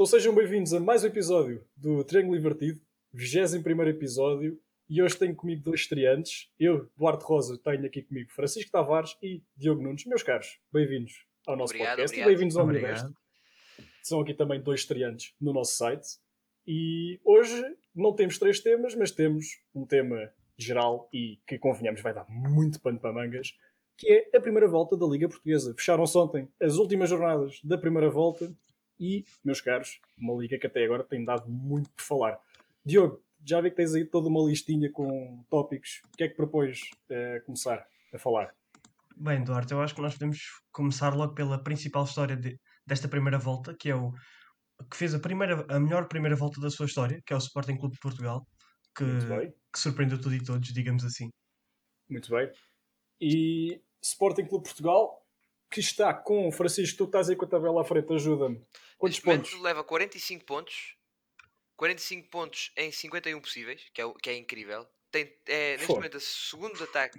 Então sejam bem-vindos a mais um episódio do Triângulo Invertido, 21 episódio, e hoje tenho comigo dois estreantes. Eu, Duarte Rosa, tenho aqui comigo Francisco Tavares e Diogo Nunes. Meus caros, bem-vindos ao nosso Obrigado, podcast obrigado. e bem-vindos ao. Universo. São aqui também dois estreantes no nosso site. E hoje não temos três temas, mas temos um tema geral e que, convenhamos, vai dar muito pano para mangas, que é a primeira volta da Liga Portuguesa. Fecharam-se ontem as últimas jornadas da primeira volta e, meus caros, uma liga que até agora tem dado muito por falar. Diogo, já vi que tens aí toda uma listinha com tópicos. O que é que propões eh, começar a falar? Bem, Duarte, eu acho que nós podemos começar logo pela principal história de- desta primeira volta, que é o que fez a, primeira, a melhor primeira volta da sua história, que é o Sporting Clube de Portugal, que, que surpreendeu tudo e todos, digamos assim. Muito bem. E Sporting Clube Portugal, que está com Francisco, tu estás aí com a tabela à frente, ajuda-me. Quantos Neste pontos? leva 45 pontos. 45 pontos em 51 possíveis, que é, que é incrível. Tem, é neste momento o segundo ataque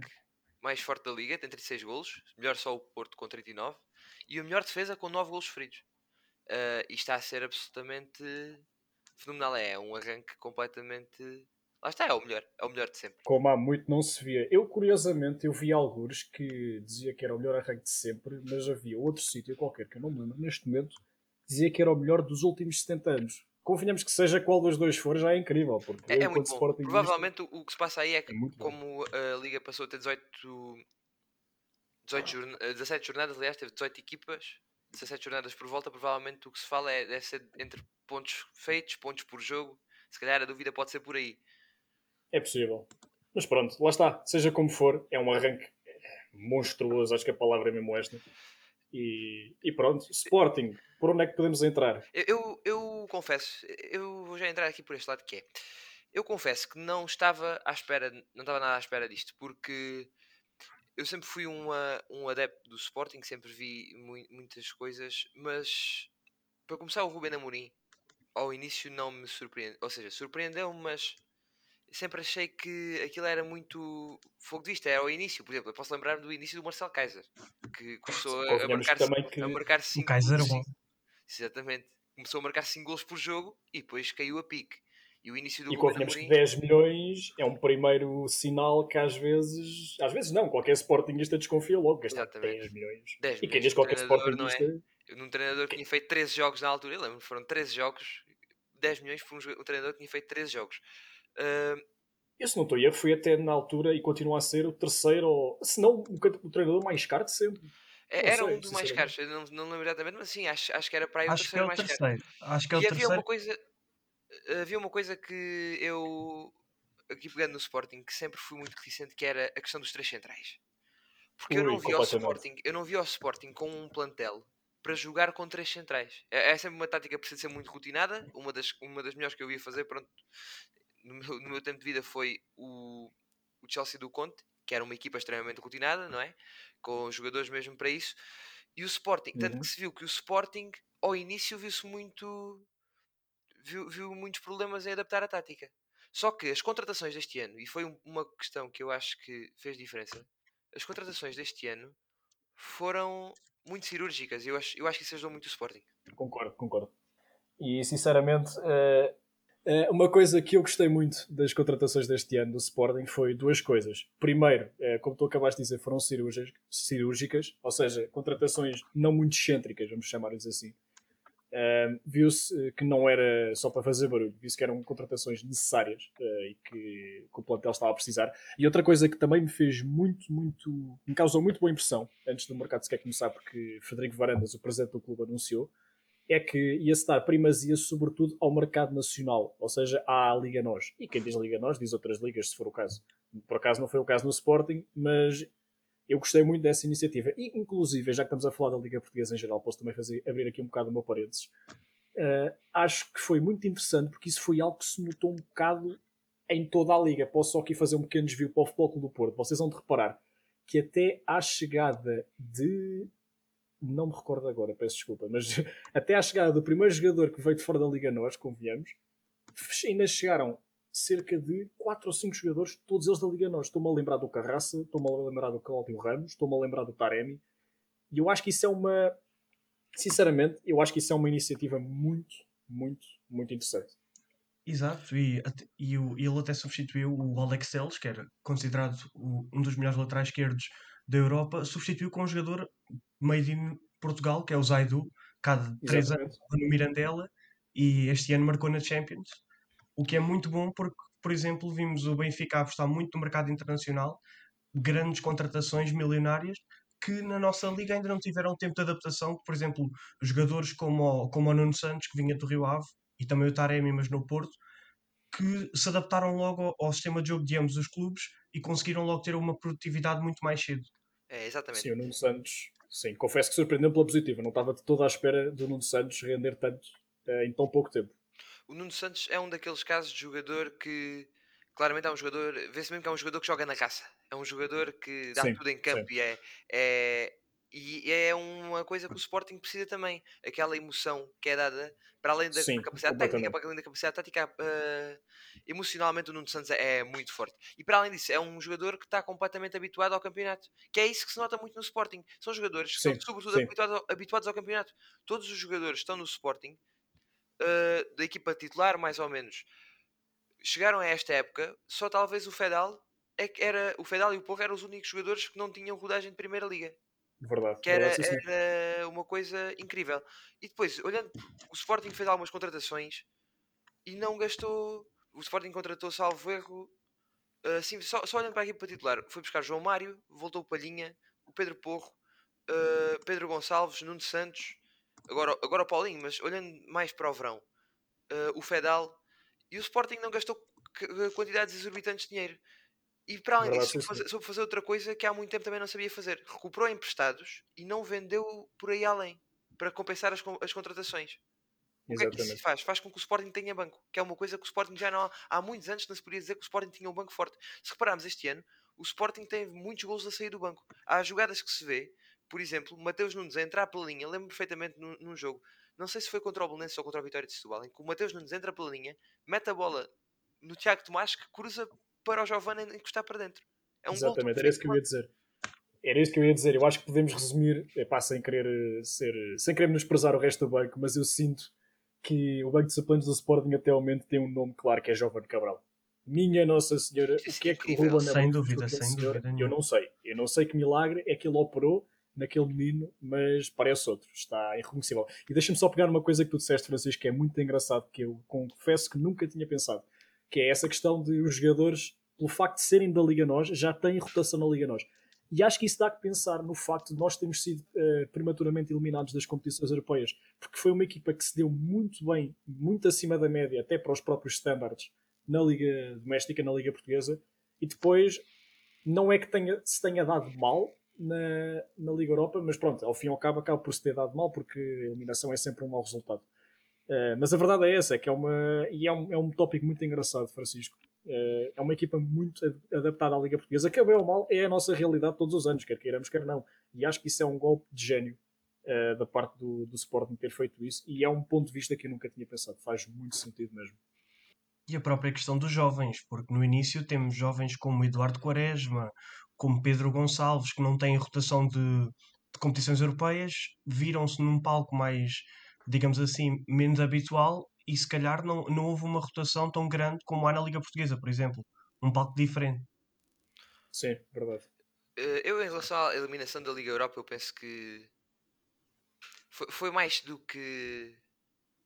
mais forte da liga, tem 36 golos. Melhor só o Porto com 39. E a melhor defesa com 9 golos feridos. Ah, e está a ser absolutamente fenomenal. É um arranque completamente. Lá está, é o melhor. É o melhor de sempre. Como há muito não se via. Eu, curiosamente, eu vi alguns que dizia que era o melhor arranque de sempre, mas havia outro sítio qualquer, que eu não me lembro neste momento, dizia que era o melhor dos últimos 70 anos. Convenhamos que seja qual dos dois for, já é incrível, porque É, é muito bom. Provavelmente o, que se passa aí é que, é como a liga passou a ter 18, 18 jorna- eh, 17 jornadas, aliás, teve 18 equipas, 17 jornadas por volta, provavelmente o que se fala é deve ser entre pontos feitos, pontos por jogo. Se calhar a dúvida pode ser por aí. É possível. Mas pronto, lá está. Seja como for, é um arranque monstruoso, acho que a palavra é mesmo esta. E, e pronto, Sporting, por onde é que podemos entrar? Eu, eu, eu confesso, eu vou já entrar aqui por este lado que é. Eu confesso que não estava à espera, não estava nada à espera disto, porque eu sempre fui uma, um adepto do Sporting, sempre vi mui- muitas coisas, mas para começar o Ruben Amorim ao início não me surpreendeu, ou seja, surpreendeu-me, mas sempre achei que aquilo era muito fogo de vista, era ao início, por exemplo, eu posso lembrar do início do Marcel Kaiser, que começou a, a marcar, que a marcar O 5 Kaiser era bom. Exatamente. Começou a marcar 5 gols por jogo e depois caiu a pique. E o início do E Ruben convenhamos que Amorim... 10 milhões é um primeiro sinal que às vezes, às vezes não, qualquer Sportingista desconfia logo, gastar Exatamente. 10 milhões. 10 E quem milhões diz qualquer é? Sportingista, Eu, num treinador que tinha feito 13 jogos na altura, eu lembro, foram 13 jogos, 10 milhões por um, um treinador que tinha feito 13 jogos. Ah, eu se não estou a erro, fui até na altura e continua a ser o terceiro, ou se não o, o treinador mais caro de sempre. é- era sei, um dos mais caros, eu não, não lembro exatamente, mas sim, acho, acho que era para aí o Acho que é terceiro o mais caro. terceiro. Acho que é o E havia terceiro. uma coisa havia uma coisa que eu aqui pegando no Sporting que sempre fui muito reticente que era a questão dos três centrais porque eu Ui, não vi ao completamente. Sporting eu não vi ao Sporting com um plantel para jogar com três centrais é, é sempre uma tática que precisa ser muito rotinada uma das, uma das melhores que eu ia fazer pronto, no, meu, no meu tempo de vida foi o, o Chelsea do Conte que era uma equipa extremamente rotinada não é com jogadores mesmo para isso e o Sporting tanto Uhum. que se viu que o Sporting ao início viu-se muito viu, viu muitos problemas em adaptar a tática. Só que as contratações deste ano, e foi um- uma questão que eu acho que fez diferença, as contratações deste ano foram muito cirúrgicas. Eu acho, eu acho que isso ajudou muito o Sporting. Concordo, concordo. E sinceramente, eh, uma coisa que eu gostei muito das contratações deste ano do Sporting foi duas coisas. Primeiro, eh, como tu acabaste de dizer, foram cirúrgicas, ou seja, contratações não muito excêntricas, vamos chamar-lhes assim. Eh, Viu-se eh, que não era só para fazer barulho, viu-se que eram contratações necessárias eh, e que, que o plantel estava a precisar. E outra coisa que também me fez muito, muito. me causou muito boa impressão antes do mercado sequer começar, porque Frederico Varandas, o presidente do clube, anunciou é que ia-se dar primazia sobretudo ao mercado nacional, ou seja, à Liga Nós. E quem diz Liga Nós diz outras ligas, se for o caso. Por acaso não foi o caso no Sporting, mas eu gostei muito dessa iniciativa. E, inclusive, já que estamos a falar da Liga Portuguesa em geral, posso também fazer, abrir aqui um bocado o meu parênteses. Uh, acho que foi muito interessante, porque isso foi algo que se notou um bocado em toda a Liga. Posso só aqui fazer um pequeno desvio para o Futebol Clube do Porto. Vocês vão de reparar que até à chegada de não me recordo agora, peço desculpa, mas até à chegada do primeiro jogador que veio de fora da Liga Nós, convenhamos, ainda chegaram cerca de 4 ou 5 jogadores, todos eles da Liga Nós. Estou-me a lembrar do Carraça, estou-me a lembrar do Cláudio Ramos, estou-me a lembrar do Taremi, e eu acho que isso é uma. Sinceramente, eu acho que isso é uma iniciativa muito, muito, muito interessante. Exato, e, e o, ele até substituiu o Alex Telles, que era considerado o, um dos melhores laterais esquerdos da Europa, substituiu com um jogador made in Portugal, que é o Zaidu, cada três anos no Mirandela, e este ano marcou na Champions, o que é muito bom porque, por exemplo, vimos o Benfica apostar muito no mercado internacional, grandes contratações milionárias, que na nossa liga ainda não tiveram tempo de adaptação, por exemplo, jogadores como o, como o Nuno Santos, que vinha do Rio Ave, e também o Taremi, mas no Porto, que se adaptaram logo ao, sistema de jogo de ambos os clubes e conseguiram logo ter uma produtividade muito mais cedo. É, exatamente. Sim, o Nuno Santos, sim, confesso que surpreendeu pela positiva. Não estava de toda à espera do Nuno Santos render tanto uh, em tão pouco tempo. O Nuno Santos é um daqueles casos de jogador que claramente é um jogador, vê-se mesmo que é um jogador que joga na raça. É um jogador que dá sim, tudo em campo sim. e é, é, e é uma coisa que o Sporting precisa também, aquela emoção que é dada para além da Sim, capacidade técnica, para além da capacidade tática, uh, emocionalmente o Nuno Santos é muito forte. E para além disso, é um jogador que está completamente habituado ao campeonato, que é isso que se nota muito no Sporting. São jogadores que sim, estão sobretudo habituados ao, habituados ao, campeonato. Todos os jogadores que estão no Sporting, uh, da equipa titular mais ou menos, chegaram a esta época, só talvez o Fedal é que era o Fedal e o Povo eram os únicos jogadores que não tinham rodagem de primeira liga. Verdade. Que era, verdade, era uma coisa incrível. E depois, olhando, o Sporting fez algumas contratações e não gastou. O Sporting contratou, salvo erro, assim, só, só olhando para aqui para titular, foi buscar João Mário, voltou o Palhinha, o Pedro Porro, uh, Pedro Gonçalves, Nuno Santos, agora, agora o Paulinho, mas olhando mais para o verão, uh, o Fedal, e o Sporting não gastou quantidades exorbitantes de dinheiro. E para além disso, soube fazer, soube fazer, outra coisa que há muito tempo também não sabia fazer. Recuperou emprestados e não vendeu por aí além para compensar as, as contratações. O que é que isso faz? Faz com que o Sporting tenha banco, que é uma coisa que o Sporting já não há, há muitos anos não se podia dizer que o Sporting tinha um banco forte. Se repararmos este ano, o Sporting tem muitos gols a sair do banco. Há jogadas que se vê, por exemplo, Mateus Nunes a entrar pela linha, lembro perfeitamente num, num jogo, não sei se foi contra o Belenenses ou contra a Vitória de Setúbal, em que o Mateus Nunes entra pela linha, mete a bola no Tiago Tomás que cruza para o Giovanni encostar para dentro. É um Exatamente, era isso que eu ia dizer. Era isso que eu ia dizer. Eu acho que podemos resumir, epá, sem querer eh, ser, sem querer menosprezar o resto do banco, mas eu sinto que o banco de suplentes do Sporting até ao momento tem um nome claro que é Giovanni Cabral. Minha Nossa Senhora, o que é que o Ruben Sem dúvida, sem senhor? dúvida. Eu não sei. Eu não sei que milagre é que ele operou naquele menino, mas parece outro. Está irreconhecível. E deixa-me só pegar uma coisa que tu disseste, Francisco, que é muito engraçado, que eu confesso que nunca tinha pensado, que é essa questão de os jogadores pelo facto de serem da Liga Nós, já têm rotação na Liga Nós. E acho que isso dá que pensar no facto de nós termos sido uh, prematuramente eliminados das competições europeias, porque foi uma equipa que se deu muito bem, muito acima da média, até para os próprios standards, na Liga Doméstica, na Liga Portuguesa, e depois não é que tenha, se tenha dado mal na, na Liga Europa, mas pronto, ao fim e ao cabo acaba por se ter dado mal, porque a eliminação é sempre um mau resultado. Uh, mas a verdade é essa, é que é uma. E é um, é um tópico muito engraçado, Francisco, eh, é uma equipa muito adaptada à Liga Portuguesa, que bem ou mal é a nossa realidade todos os anos, quer queiramos, quer não. E acho que isso é um golpe de gênio uh, da parte do, do Sporting ter feito isso, e é um ponto de vista que eu nunca tinha pensado. Faz muito sentido mesmo. E a própria questão dos jovens, porque no início temos jovens como Eduardo Quaresma, como Pedro Gonçalves, que não têm rotação de, de competições europeias, viram-se num palco mais, digamos assim, menos habitual e se calhar não, não houve uma rotação tão grande como há na Liga Portuguesa, por exemplo. Um palco diferente. Sim, verdade. Eh, eu, em relação à eliminação da Liga Europa, eu penso que foi, foi mais do que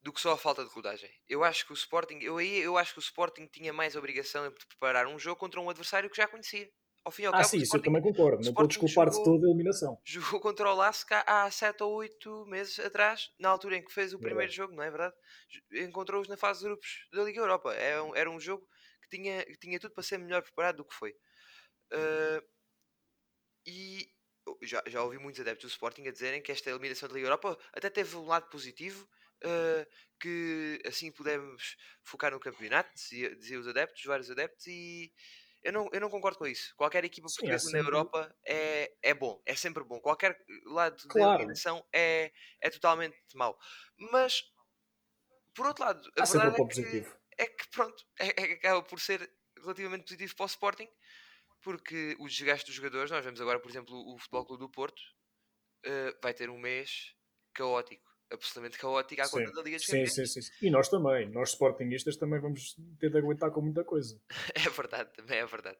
do que só a falta de rodagem. Eu acho que o Sporting, eu aí eu acho que o Sporting tinha mais obrigação de preparar um jogo contra um adversário que já conhecia ao fim e ao ah, cabo. sim, isso eu também concordo. Não a desculpar de toda a eliminação. Jogou contra o Lask há 7 ou 8 meses atrás, na altura em que fez o verdade. primeiro jogo, não é verdade? Encontrou-os na fase de grupos da Liga Europa. Era um, era um jogo que tinha, que tinha tudo para ser melhor preparado do que foi. Uh, e já, já ouvi muitos adeptos do Sporting a dizerem que esta eliminação da Liga Europa até teve um lado positivo. Uh, que assim pudemos focar no campeonato, dizia, dizia os adeptos, vários adeptos, e eu não, eu não concordo com isso. Qualquer equipa Sim, portuguesa é sempre... na Europa é, é bom, é sempre bom. Qualquer lado claro. da eliminação é, é totalmente mau. Mas, por outro lado, a Há verdade um é, que, é que, pronto, é, é, acaba por ser relativamente positivo para o Sporting, porque o desgaste dos jogadores, nós vemos agora, por exemplo, o Futebol Clube do Porto uh, vai ter um mês caótico. Absolutamente caótica à conta da Liga dos sim, Campeões. Sim, sim, sim. E nós também, nós Sportingistas também vamos ter de aguentar com muita coisa. é verdade, também é verdade.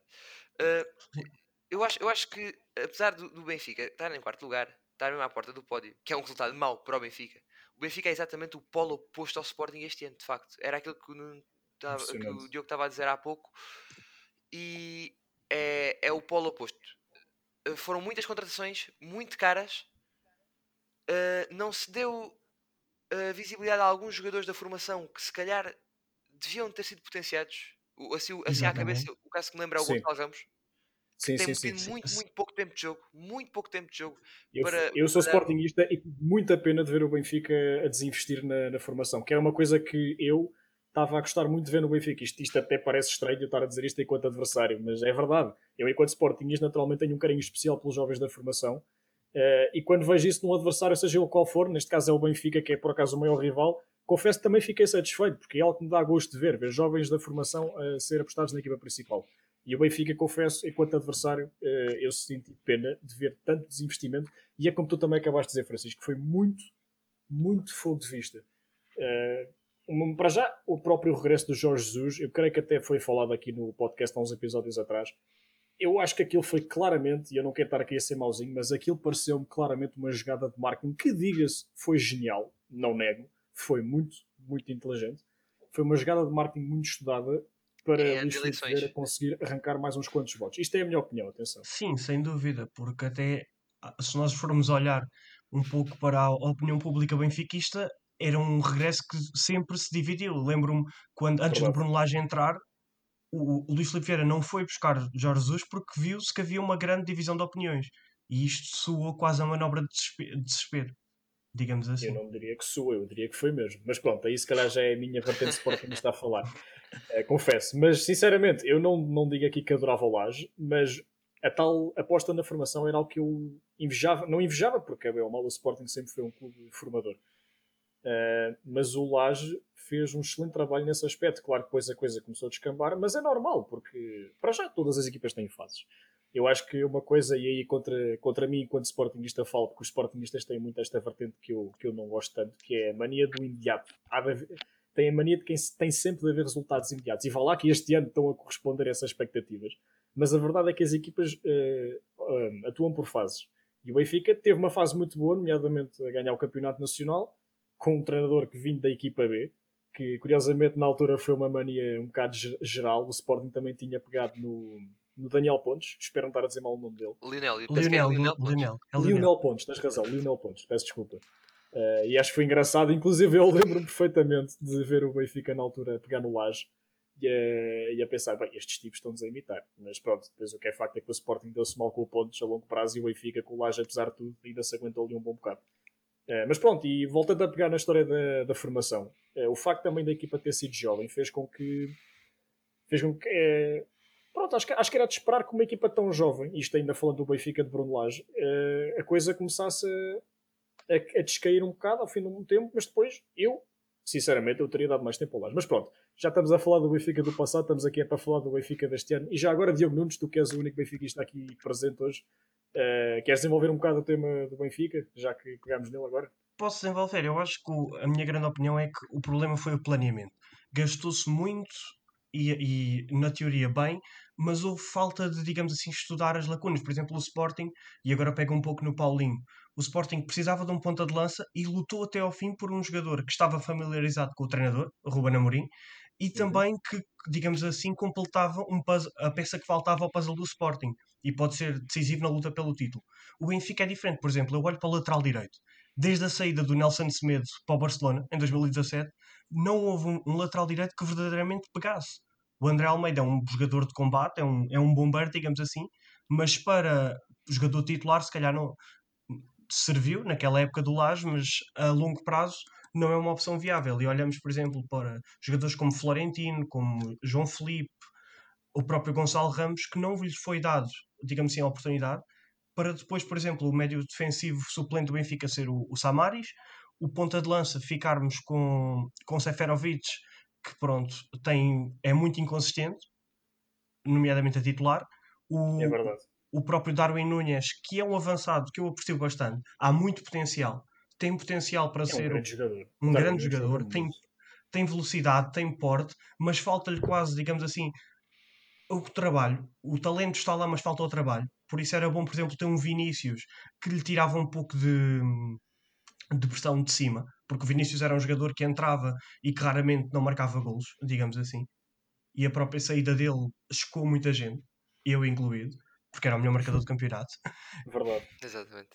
Uh, eu, acho, eu acho que, apesar do, do, Benfica estar em quarto lugar, estar mesmo à porta do pódio, que é um resultado mau para o Benfica, o Benfica é exatamente o polo oposto ao Sporting este ano, de facto. Era aquilo que o, que o Diogo estava a dizer há pouco. E é, é o polo oposto. Uh, foram muitas contratações, muito caras. Uh, não se deu uh, visibilidade a alguns jogadores da formação que se calhar deviam ter sido potenciados. Assim, assim à cabeça, o caso que me lembra é o Gonçalo Ramos. Sim, tem sim, sim, muito, muito pouco tempo de jogo, muito pouco tempo de jogo. Eu, para, eu sou para... sportingista e muita pena de ver o Benfica a desinvestir na, na formação, que era uma coisa que eu estava a gostar muito de ver no Benfica. Isto, isto até parece estranho eu estar a dizer isto enquanto adversário, mas é verdade. Eu, enquanto Sportingista, naturalmente tenho um carinho especial pelos jovens da formação. Uh, e quando vejo isso num adversário, seja ele qual for, neste caso é o Benfica, que é por acaso o maior rival, confesso que também fiquei satisfeito, porque é algo que me dá gosto de ver, ver jovens da formação a ser apostados na equipa principal. E o Benfica, confesso, enquanto adversário, uh, eu senti pena de ver tanto desinvestimento, e é como tu também acabaste de dizer, Francisco, foi muito, muito fogo de vista. Uh, para já, o próprio regresso do Jorge Jesus, eu creio que até foi falado aqui no podcast há uns episódios atrás. Eu acho que aquilo foi claramente, e eu não quero estar aqui a ser mauzinho, mas aquilo pareceu-me claramente uma jogada de marketing que, diga-se, foi genial, não nego, foi muito, muito inteligente. Foi uma jogada de marketing muito estudada para é, conseguir arrancar mais uns quantos votos. Isto é a minha opinião, atenção. Sim, sem dúvida, porque até se nós formos olhar um pouco para a opinião pública benfiquista, era um regresso que sempre se dividiu. Lembro-me quando, antes do Bruno Lage entrar, o, o Luís Filipe Vieira não foi buscar Jorge Jesus porque viu-se que havia uma grande divisão de opiniões. E isto soou quase a manobra de desespero, digamos assim. Eu não diria que soou, eu diria que foi mesmo. Mas pronto, aí se calhar já é a minha vertente Sport que me está a falar. É, confesso. Mas sinceramente, eu não, não digo aqui que adorava o Laje, mas a tal aposta na formação era algo que eu invejava, não invejava, porque é bem ou mal o Sporting sempre foi um clube formador. Uh, mas o Laje fez um excelente trabalho nesse aspecto. Claro que depois a coisa começou a descambar, mas é normal, porque para já todas as equipas têm fases. Eu acho que uma coisa, e aí contra, contra mim, enquanto Sportingista, falo, porque os Sportingistas têm muito esta vertente que eu, que eu não gosto tanto, que é a mania do imediato. Tem a mania de quem tem sempre de haver resultados imediatos. E vá lá que este ano estão a corresponder a essas expectativas. Mas a verdade é que as equipas uh, uh, atuam por fases. E o Benfica teve uma fase muito boa, nomeadamente a ganhar o Campeonato Nacional, com um treinador que vinha da equipa B, que curiosamente na altura foi uma mania um bocado geral. O Sporting também tinha pegado no, no Daniel Pontes, espero não estar a dizer mal o nome dele. Lionel, Lionel, Lionel, Lionel, Lionel, é Lionel Pontes, tens razão, Lionel Pontes, peço desculpa. Uh, e acho que foi engraçado, inclusive eu lembro-me perfeitamente de ver o Benfica na altura pegar no Laje e a, e a pensar, bem, estes tipos estão-nos a imitar. Mas pronto, depois o que é facto é que o Sporting deu-se mal com o Pontes a longo prazo e o Benfica com o Laje, apesar de tudo, ainda se aguentou ali um bom bocado. Uh, mas pronto, e voltando a pegar na história da, da formação, uh, o facto também da equipa ter sido jovem fez com que. fez com que. Uh, pronto, acho que, acho que era de esperar que uma equipa tão jovem, isto ainda falando do Benfica de Bruno Lage, a coisa começasse a, a, a, descair um bocado ao fim de um tempo, mas depois eu, sinceramente, eu teria dado mais tempo ao Lage. Mas pronto, já estamos a falar do Benfica do passado, estamos aqui é para falar do Benfica deste ano. E já agora, Diogo Nunes, tu que és o único Benfica está aqui presente hoje, Uh, queres desenvolver um bocado o tema do Benfica, já que pegámos nele agora? Posso desenvolver. Eu acho que o, a minha grande opinião é que o problema foi o planeamento. Gastou-se muito e, e, na teoria, bem, mas houve falta de, digamos assim, estudar as lacunas. Por exemplo, o Sporting, e agora pega um pouco no Paulinho, o Sporting precisava de um ponta de lança e lutou até ao fim por um jogador que estava familiarizado com o treinador, Ruben Amorim, e uhum. também que, digamos assim, completava um puzzle, a peça que faltava ao puzzle do Sporting e pode ser decisivo na luta pelo título. O Benfica é diferente, por exemplo, eu olho para o lateral direito. Desde a saída do Nelson Semedo para o Barcelona, em 2017, não houve um, um lateral direito que verdadeiramente pegasse. O André Almeida é um jogador de combate, é um, é um bombeiro, digamos assim, mas para jogador titular, se calhar não serviu naquela época do Laje, mas a longo prazo não é uma opção viável. E olhamos, por exemplo, para jogadores como Florentino, como João Felipe, o próprio Gonçalo Ramos, que não lhes foi dado, digamos assim, a oportunidade, para depois, por exemplo, o médio defensivo suplente do Benfica ser o, o Samaris, o ponta de lança ficarmos com, com Seferovic, que pronto, tem, é muito inconsistente, nomeadamente a titular. O, é verdade. O próprio Darwin Nunes, que é um avançado que eu aprecio bastante, há muito potencial, tem potencial para É um ser grande jogador. um grande Núñez jogador, joga tem, tem velocidade, tem porte, mas falta-lhe quase, digamos assim, o trabalho. O talento está lá, mas falta o trabalho. Por isso era bom, por exemplo, ter um Vinícius que lhe tirava um pouco de, de pressão de cima, porque o Vinícius era um jogador que entrava e que raramente não marcava golos, digamos assim. E a própria saída dele chocou muita gente, eu incluído, porque era o melhor marcador do campeonato. Verdade. Exatamente.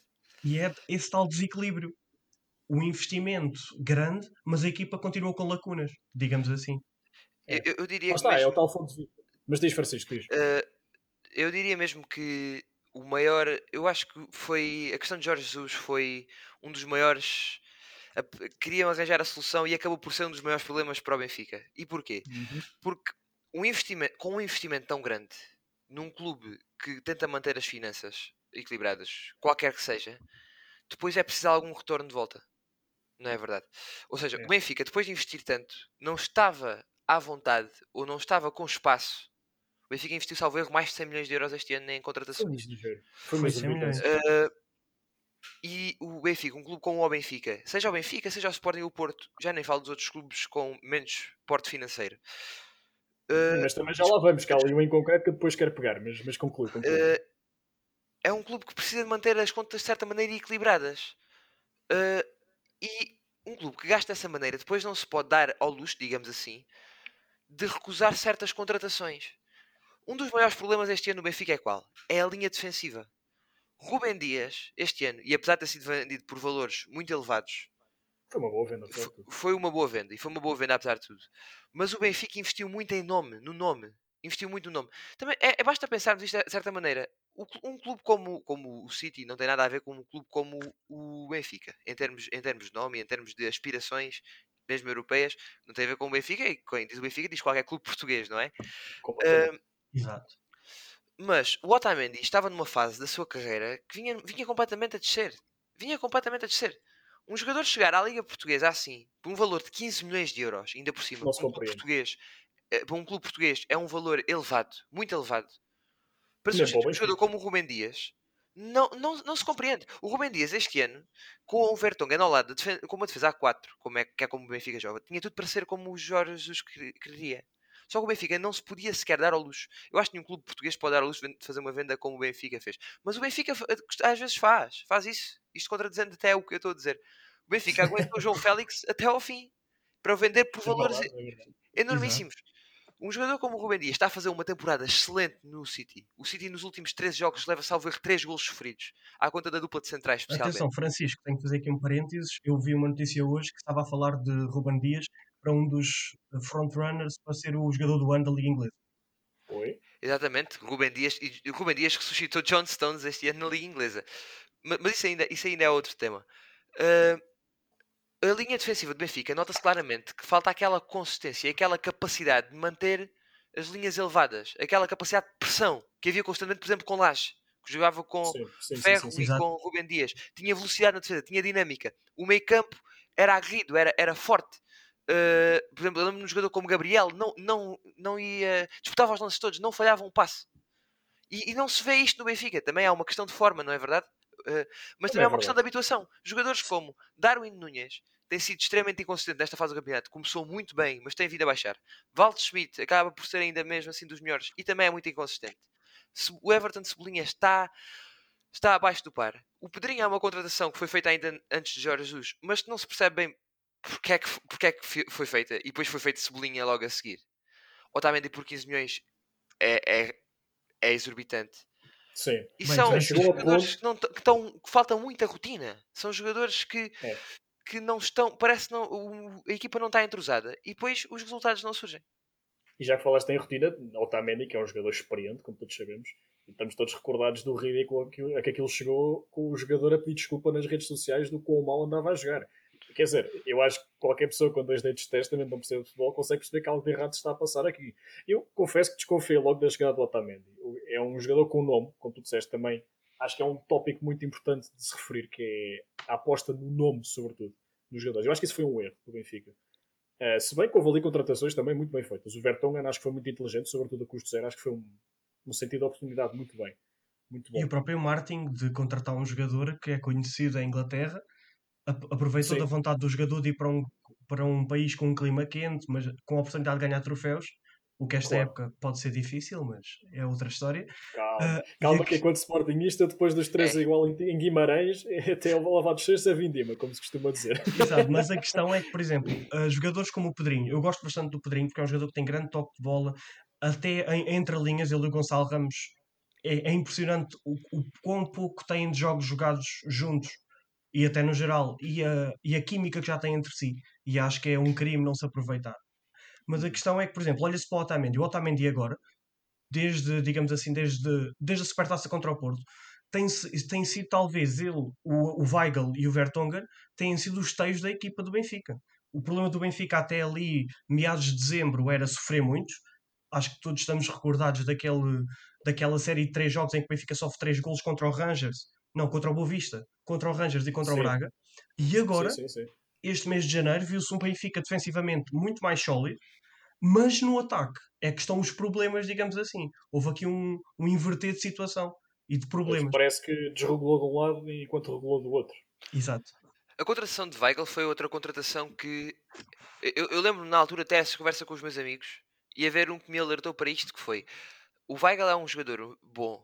E é esse tal desequilíbrio. O investimento grande, mas a equipa continua com lacunas, digamos assim. É. Eu, eu- diria que está, é mesmo, o tal fonte de. Mas diz, Francisco, diz. eh, eu diria mesmo que o maior, eu acho que foi a questão de Jorge Jesus foi um dos maiores. a- Queriam arranjar a solução e acabou por ser um dos maiores problemas para o Benfica. E porquê? Uhum. Porque um investimento, com um investimento tão grande num clube que tenta manter as finanças equilibradas, qualquer que seja, depois é preciso algum retorno de volta. Não é verdade? Ou seja, É. o Benfica, depois de investir tanto, não estava à vontade ou não estava com espaço. O Benfica investiu, salvo erro, mais de 100 milhões de euros este ano em Foi contratações. Foi Foi muito 100 milhões. exorbitante. Uh, e o Benfica, um clube como o Benfica, seja o Benfica, seja o Sporting ou o Porto, já nem falo dos outros clubes com menos porte financeiro. Uh, Mas também já lá vamos, que há ali um em concreto que depois quero pegar, mas, mas conclui, conclui. Uh, é um clube que precisa de manter as contas de certa maneira equilibradas. Uh, e um clube que gasta dessa maneira depois não se pode dar ao luxo, digamos assim, de recusar certas contratações. Um dos maiores problemas este ano no Benfica é qual? É a linha defensiva. Rubem Dias, este ano, e apesar de ter sido vendido por valores muito elevados, Foi uma boa venda. Foi uma boa venda e foi uma boa venda apesar de tudo. Mas o Benfica investiu muito em nome, no nome. Investiu muito no nome. Também é, é basta pensarmos isto de certa maneira. Um clube como, como o City não tem nada a ver com um clube como o Benfica, em termos, em termos de nome, em termos de aspirações, mesmo europeias, não tem a ver com o Benfica. E quem diz o Benfica diz qualquer clube português, não é? Completamente. Exato. mas o Otamendi estava numa fase da sua carreira que vinha, vinha completamente a descer. Vinha completamente a descer. Um jogador chegar à Liga Portuguesa assim, por um valor de 15 milhões de euros, ainda por cima, Não para um clube português, eh, para um clube português é um valor elevado, muito elevado. Para Nem para o substituir um Benfica. jogador como o Rubem Dias, não, não, não se compreende. O Rubem Dias, este ano, com o Vertonghen ao lado, com uma defesa a 4, como é, que é como o Benfica joga, tinha tudo para ser como o Jorge Jesus quer- queria. Só que o Benfica não se podia sequer dar ao luxo. Eu acho que nenhum clube português pode dar ao luxo de fazer uma venda como o Benfica fez. Mas o Benfica fa- às vezes faz, faz isso. Isto contradizendo até o que eu estou a dizer. O Benfica aguentou o João Félix até ao fim para vender por É valores é verdade. enormíssimos. Um jogador como o Rubem Dias está a fazer uma temporada excelente no City. O City nos últimos 13 jogos leva salvo erro 3 golos sofridos. À conta da dupla de centrais, especialmente. Atenção, Francisco, tenho que fazer aqui um parênteses. Eu vi uma notícia hoje que estava a falar de Ruben Dias para um dos frontrunners para ser o jogador do ano da Liga Inglesa. Foi. Exatamente, Rubem Dias, e Rubem Dias que suscitou John Stones este ano na Liga Inglesa. Ma- Mas, isso, ainda, isso ainda é outro tema. Ah, a linha defensiva do Benfica nota-se claramente que falta aquela consistência e aquela capacidade de manter as linhas elevadas, aquela capacidade de pressão que havia constantemente, por exemplo, com Laje, que jogava com Sim, sim, Ferro sim, sim. e Exato. com Rubem Dias. Tinha velocidade na defesa, tinha dinâmica. O meio campo era aguerrido, era, era forte. Uh, por exemplo, eu lembro-me de um jogador como Gabriel, não, não, não ia. disputava os lances todos, não falhava um passe. E, e não se vê isto no Benfica. Também há uma questão de forma, não é verdade? Uh, mas também é é uma questão de habituação. Jogadores como Darwin Nunes tem sido extremamente inconsistente nesta fase do campeonato. Começou muito bem, mas tem vindo a baixar. Valdes Schmidt acaba por ser ainda mesmo assim dos melhores e também é muito inconsistente. O Everton de Cebolinha está está abaixo do par. O Pedrinho é uma contratação que foi feita ainda antes de Jorge Jesus, mas que não se percebe bem porque é que, porque é que foi feita e depois foi feita Cebolinha logo a seguir. Otamendi por 15 milhões é, é, é exorbitante. Sim. E Bem, são jogadores que, não, que, estão, que falta muita rotina. São jogadores que, É. que não estão. Parece que não, o- a equipa não está entrosada e depois os resultados não surgem. E já que falaste em rotina, Otamendi, que é um jogador experiente, como todos sabemos, e estamos todos recordados do ridículo a que, a que aquilo chegou com o jogador a pedir desculpa nas redes sociais do quão mal andava a jogar. Quer dizer, eu acho que qualquer pessoa com dois dedos de testa, mesmo não percebe de futebol, consegue perceber que algo de errado está a passar aqui. Eu confesso que desconfiei logo da chegada do Otamendi. É um jogador com nome, como tu disseste também. Acho que é um tópico muito importante de se referir, que é a aposta no nome, sobretudo, dos jogadores. Eu acho que isso foi um erro do Benfica. Uh, se bem que houve ali contratações também muito bem feitas. O Vertonghen acho que foi muito inteligente, sobretudo a custo zero. Acho que foi um, um sentido de oportunidade muito bem. Muito bom. E o próprio Martin de contratar um jogador que é conhecido em Inglaterra aproveitou Sim. da vontade do jogador de ir para um, para um país com um clima quente, mas com a oportunidade de ganhar troféus. O que esta Claro. época pode ser difícil, mas é outra história. Calma, e calma a que enquanto Sportingista, depois dos três É. igual em, Guimarães, é até o dos cestos é vindima, como se costuma dizer. Exato, mas a questão é que, por exemplo, uh, jogadores como o Pedrinho, eu gosto bastante do Pedrinho porque é um jogador que tem grande toque de bola, até em, entre linhas, ele e o Gonçalo Ramos. É, é impressionante o, o quão pouco têm de jogos jogados juntos e até no geral, e a, e a química que já têm entre si. E acho que é um crime não se aproveitar. Mas a questão é que, por exemplo, olha-se para o Otamendi. O Otamendi agora, desde, digamos assim, desde, desde a supertaça contra o Porto, tem, tem sido talvez ele, o, o Weigl e o Vertonghen, têm sido os teios da equipa do Benfica. O problema do Benfica até ali, meados de dezembro, era sofrer muito. Acho que todos estamos recordados daquele, daquela série de três jogos em que o Benfica sofre três golos contra o Rangers. Não, contra o Boa Vista, contra o Rangers e contra Sim. o Braga. E agora, Sim, sim, sim. este mês de janeiro, viu-se um Benfica defensivamente muito mais sólido, mas no ataque é que estão os problemas, digamos assim. Houve aqui um, um inverter de situação e de problemas. Parece que desregulou de um lado enquanto regulou do outro. Exato. A contratação de Weigl foi outra contratação que eu, eu lembro na altura até essa conversa com os meus amigos e haver um que me alertou para isto que foi o Weigl é um jogador bom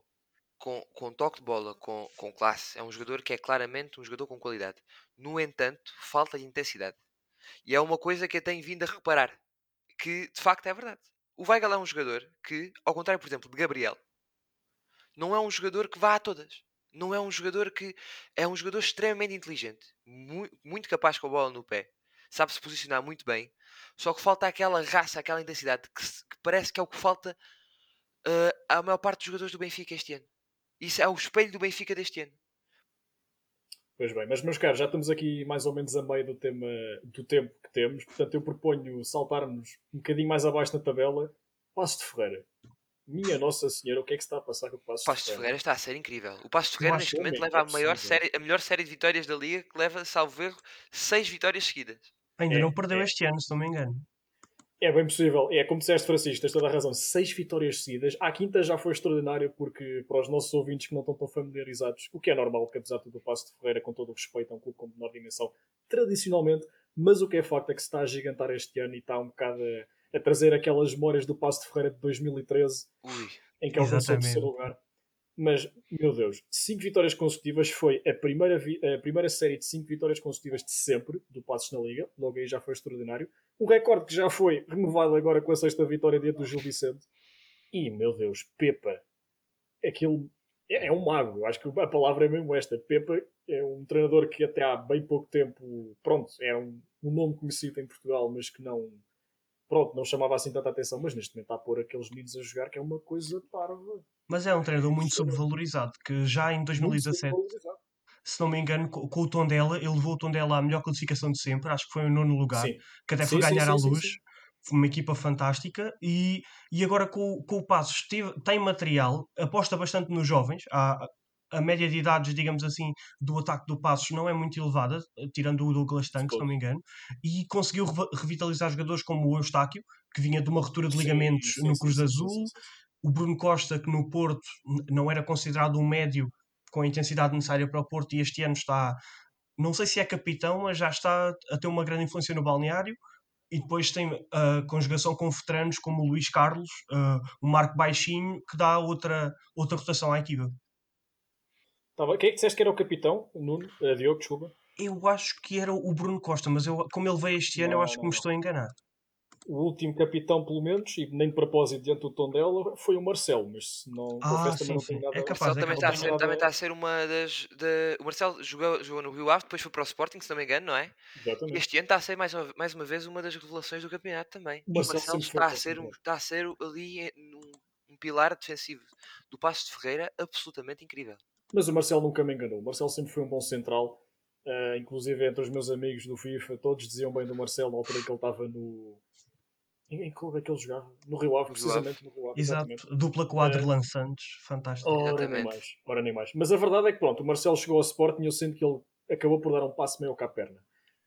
com, com toque de bola, com, com classe, é um jogador que é claramente um jogador com qualidade. No entanto, falta de intensidade. E é uma coisa que eu tenho vindo a reparar que de facto é verdade. O Weigl é um jogador que, ao contrário, por exemplo, de Gabriel, não é um jogador que vá a todas. Não é um jogador que é um jogador extremamente inteligente, mu- muito capaz com a bola no pé, sabe se posicionar muito bem, só que falta aquela raça, aquela intensidade que, que parece que é o que falta uh, à maior parte dos jogadores do Benfica este ano. Isso é o espelho do Benfica deste ano. Pois bem, mas meus caros, já estamos aqui mais ou menos a meio do, tema, do tempo que temos, portanto eu proponho saltarmos um bocadinho mais abaixo na tabela. Passo de Ferreira. Minha Nossa Senhora, o que é que se está a passar com o Passo O Passo de Ferreira está a ser incrível. O Passo de Ferreira neste momento é leva a, maior série, a melhor série de vitórias da Liga, que leva, salvo erro, seis vitórias seguidas. Ainda É, não perdeu é. este ano, se não me engano. É bem possível. É como disseste, Francisco, tens toda a razão. Seis vitórias seguidas. A quinta já foi extraordinária porque, para os nossos ouvintes que não estão tão familiarizados, o que é normal, que apesar de tudo o Passo de Ferreira, com todo o respeito, é um clube com menor dimensão tradicionalmente, mas o que é facto é que se está a gigantar este ano e está um bocado a, a trazer aquelas memórias do Passo de Ferreira de 2013, Ui, em que alcançou o Exatamente. terceiro lugar. Mas, meu Deus, cinco vitórias consecutivas foi a primeira, a primeira série de cinco vitórias consecutivas de sempre do Passos na Liga. Logo aí já foi extraordinário. Um recorde que já foi renovado agora com a sexta vitória diante do Gil Vicente. E, meu Deus, Pepa. Aquilo é, é um mago. Acho que a palavra é mesmo esta. Pepa é um treinador que até há bem pouco tempo, pronto, era um, um nome conhecido em Portugal, mas que não, pronto, não chamava assim tanta atenção. Mas neste momento está a pôr aqueles meninos a jogar que é uma coisa parva. Mas é um treinador muito subvalorizado, que já em Muito 2017, subvalorizado. Se não me engano, co- com, o Tondela, ele levou o Tondela à melhor classificação de sempre, acho que foi o nono lugar, Sim. que até foi sim, ganhar sim, à luz. Foi uma equipa fantástica. E, e agora com, o- com o Passos teve- tem material, aposta bastante nos jovens. Há, a média de idades, digamos assim, do ataque do Passos não é muito elevada, tirando o Douglas Tanque, se não me engano, e conseguiu revitalizar jogadores como o Eustáquio, que vinha de uma ruptura de ligamentos sim, no Cruz Azul, o Bruno Costa, que no Porto não era considerado um médio com a intensidade necessária para o Porto e este ano está, não sei se é capitão, mas já está a ter uma grande influência no balneário. E depois tem a conjugação com veteranos como o Luís Carlos, ah, o Marco Baixinho, que dá outra, outra rotação à equipa. Tá bem. Quem é que disseste que era o capitão? O Nuno? Eh, Diogo, desculpa. Eu acho que era o Bruno Costa, mas eu, como ele veio este ano, eu Não, acho que não, me não. estou a enganar. O último capitão, pelo menos, e nem de propósito diante do Tondela, foi o Marcelo, mas se não Ah, confesso sim, também não sim. tenho nada É O capaz, Marcelo é também está, a ser, também está a ser uma das. da- O Marcelo jogou, jogou no Rio Ave, depois foi para o Sporting, se não me engano, não é? E Exatamente. este ano está a ser mais uma, mais uma vez uma das revelações do campeonato também. O O Marcelo está a, ser um, está a ser ali eh, um, um pilar defensivo do Passo de Ferreira absolutamente incrível. Mas o Marcelo nunca me enganou. O Marcelo sempre foi um bom central. Eh, inclusive entre os meus amigos do FIFA, todos diziam bem do Marcelo na altura em que ele estava no. Em, em que clube é que ele jogava? No Rio Ave, precisamente no Rio Ave. Exato, exatamente. dupla com o Adrilan Santos, fantástico. Ora nem mais, ora nem mais. Mas a verdade é que pronto, o Marcelo chegou ao Sporting e eu sinto que ele acabou por dar um passo meio cá à perna.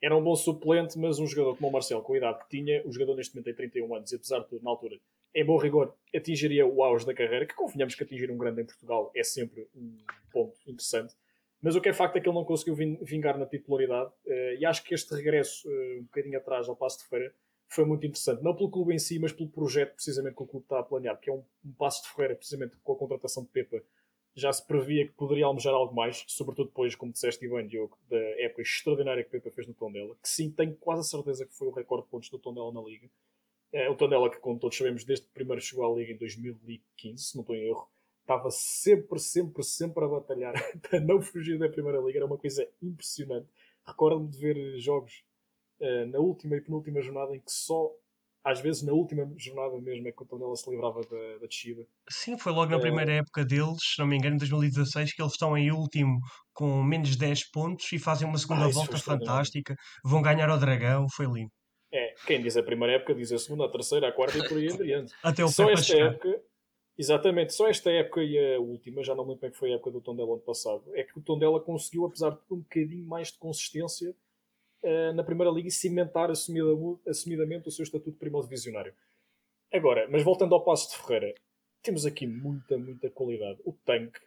Era um bom suplente, mas um jogador como o Marcelo, com a idade que tinha, o jogador neste momento tem 31 anos e apesar de tudo, na altura, em bom rigor, atingiria o auge da carreira, que convenhamos que atingir um grande em Portugal é sempre um ponto interessante. Mas o que é facto é que ele não conseguiu vingar na titularidade uh, e acho que este regresso, uh, um bocadinho atrás ao Passo de Ferreira, foi muito interessante. Não pelo clube em si, mas pelo projeto precisamente que o clube está a planear, que é um, um Passo de Ferreira, precisamente com a contratação de Pepa, já se previa que poderia almejar algo mais, sobretudo depois, como disseste bem, Diogo, da época extraordinária que Pepa fez no Tondela, que sim, tenho quase a certeza que foi o recorde de pontos do Tondela na Liga. É, o Tondela, que como todos sabemos, desde que primeiro chegou à Liga em 2015, se não estou em erro, estava sempre, sempre, sempre a batalhar para não fugir da Primeira Liga. Era uma coisa impressionante. Recordo-me de ver jogos uh, na última e penúltima jornada em que só, às vezes na última jornada mesmo, é que o Tondela se livrava da, da descida. Sim, foi logo na primeira época deles, se não me engano, em 2016, que eles estão em último com menos 10 pontos e fazem uma segunda ah, volta fantástica. Vão ganhar ao Dragão, foi lindo. É, quem diz a primeira época diz a segunda, a terceira, a quarta e por aí adiante. Até o Só esta época, Exatamente, só esta época e a última, já não me lembro bem que foi a época do Tondela ano passado, é que o Tondela conseguiu, apesar de um bocadinho mais de consistência na Primeira Liga e cimentar assumidamente o seu estatuto de primeiro divisionário. Agora, mas voltando ao passo de Ferreira, temos aqui muita, muita qualidade. O Tanque,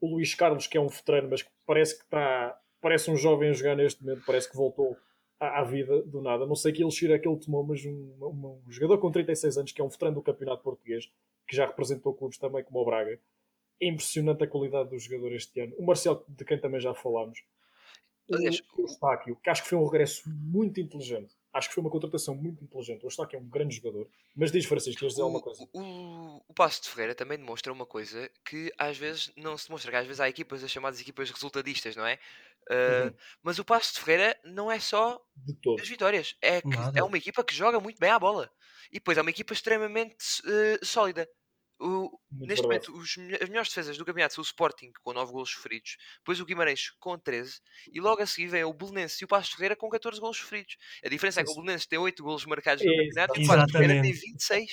o Luís Carlos, que é um veterano, mas que parece que está, parece um jovem a jogar neste momento, parece que voltou à, à vida do nada. Não sei que ele é que ele tomou, mas um, um, um jogador com 36 anos, que é um veterano do Campeonato Português, que já representou clubes também como o Braga. É impressionante a qualidade do jogador este ano. O Marcelo, de quem também já falámos. Aliás, o Eustáquio, que acho que foi um regresso muito inteligente. Acho que foi uma contratação muito inteligente. O Eustáquio é um grande jogador. Mas diz, Francisco, queres dizer alguma coisa? O, o Passo de Ferreira também demonstra uma coisa que às vezes não se demonstra. Que às vezes há equipas, as chamadas equipas resultadistas, não é? Uh, uhum. Mas o Passo de Ferreira não é só as vitórias. É, que, é uma equipa que joga muito bem à bola. E depois é uma equipa extremamente uh, sólida. O, neste momento, os, as melhores defesas do campeonato são o Sporting com 9 golos sofridos, depois o Guimarães com 13 e logo a seguir vem o Belenense e o Passo Ferreira com 14 golos sofridos. A diferença é que o Belenense tem 8 golos marcados no campeonato e o Passo Ferreira tem 26.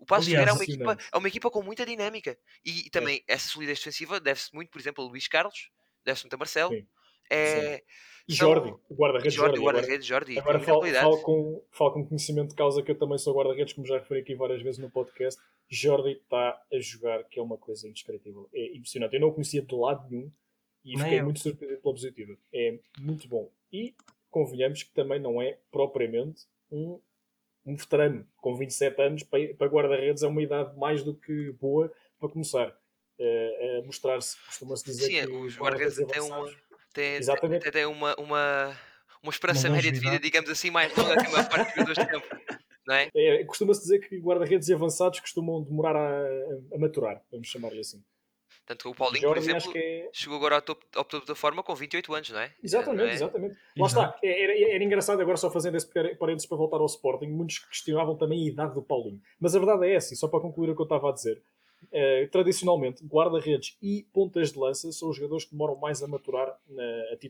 O Passo Ferreira é uma, equipa, é uma equipa com muita dinâmica e, e também é. essa solidez defensiva deve-se muito, por exemplo, a Luís Carlos, deve-se muito a Marcelo. Sim. É, Sim. E Jordi, o guarda-redes Jordi. Jordi, guarda-redes Jordi. Agora falo, falo, com, falo com conhecimento de causa que eu também sou guarda-redes, como já referi aqui várias vezes no podcast. Jordi está a jogar, que é uma coisa indescritível. É impressionante. Eu não o conhecia de lado nenhum e fiquei muito surpreendido pela positiva. É muito bom. E convenhamos que também não é propriamente um, um veterano. Com 27 anos, para, para guarda-redes é uma idade mais do que boa para começar uh, a mostrar-se. Costuma-se dizer Sim, que os guarda-redes têm uma tem, Exatamente. tem, tem uma, uma, uma esperança uma média de vida, digamos assim, mais longa que a maior parte dos jogadores de campo. Não é? é Costuma-se dizer que guarda-redes e avançados costumam demorar a, a maturar, vamos chamar-lhe assim. Tanto o Paulinho, Jordan, por exemplo, é... chegou agora ao topo, ao topo da forma com 28 anos, não é? Exatamente, não é? exatamente. Lá está, é, era, era, engraçado agora só fazendo esse parênteses para voltar ao Sporting, muitos questionavam também a idade do Paulinho. Mas a verdade é essa, e só para concluir o que eu estava a dizer, Uh, tradicionalmente, guarda-redes e pontas de lança são os jogadores que demoram mais a maturar na,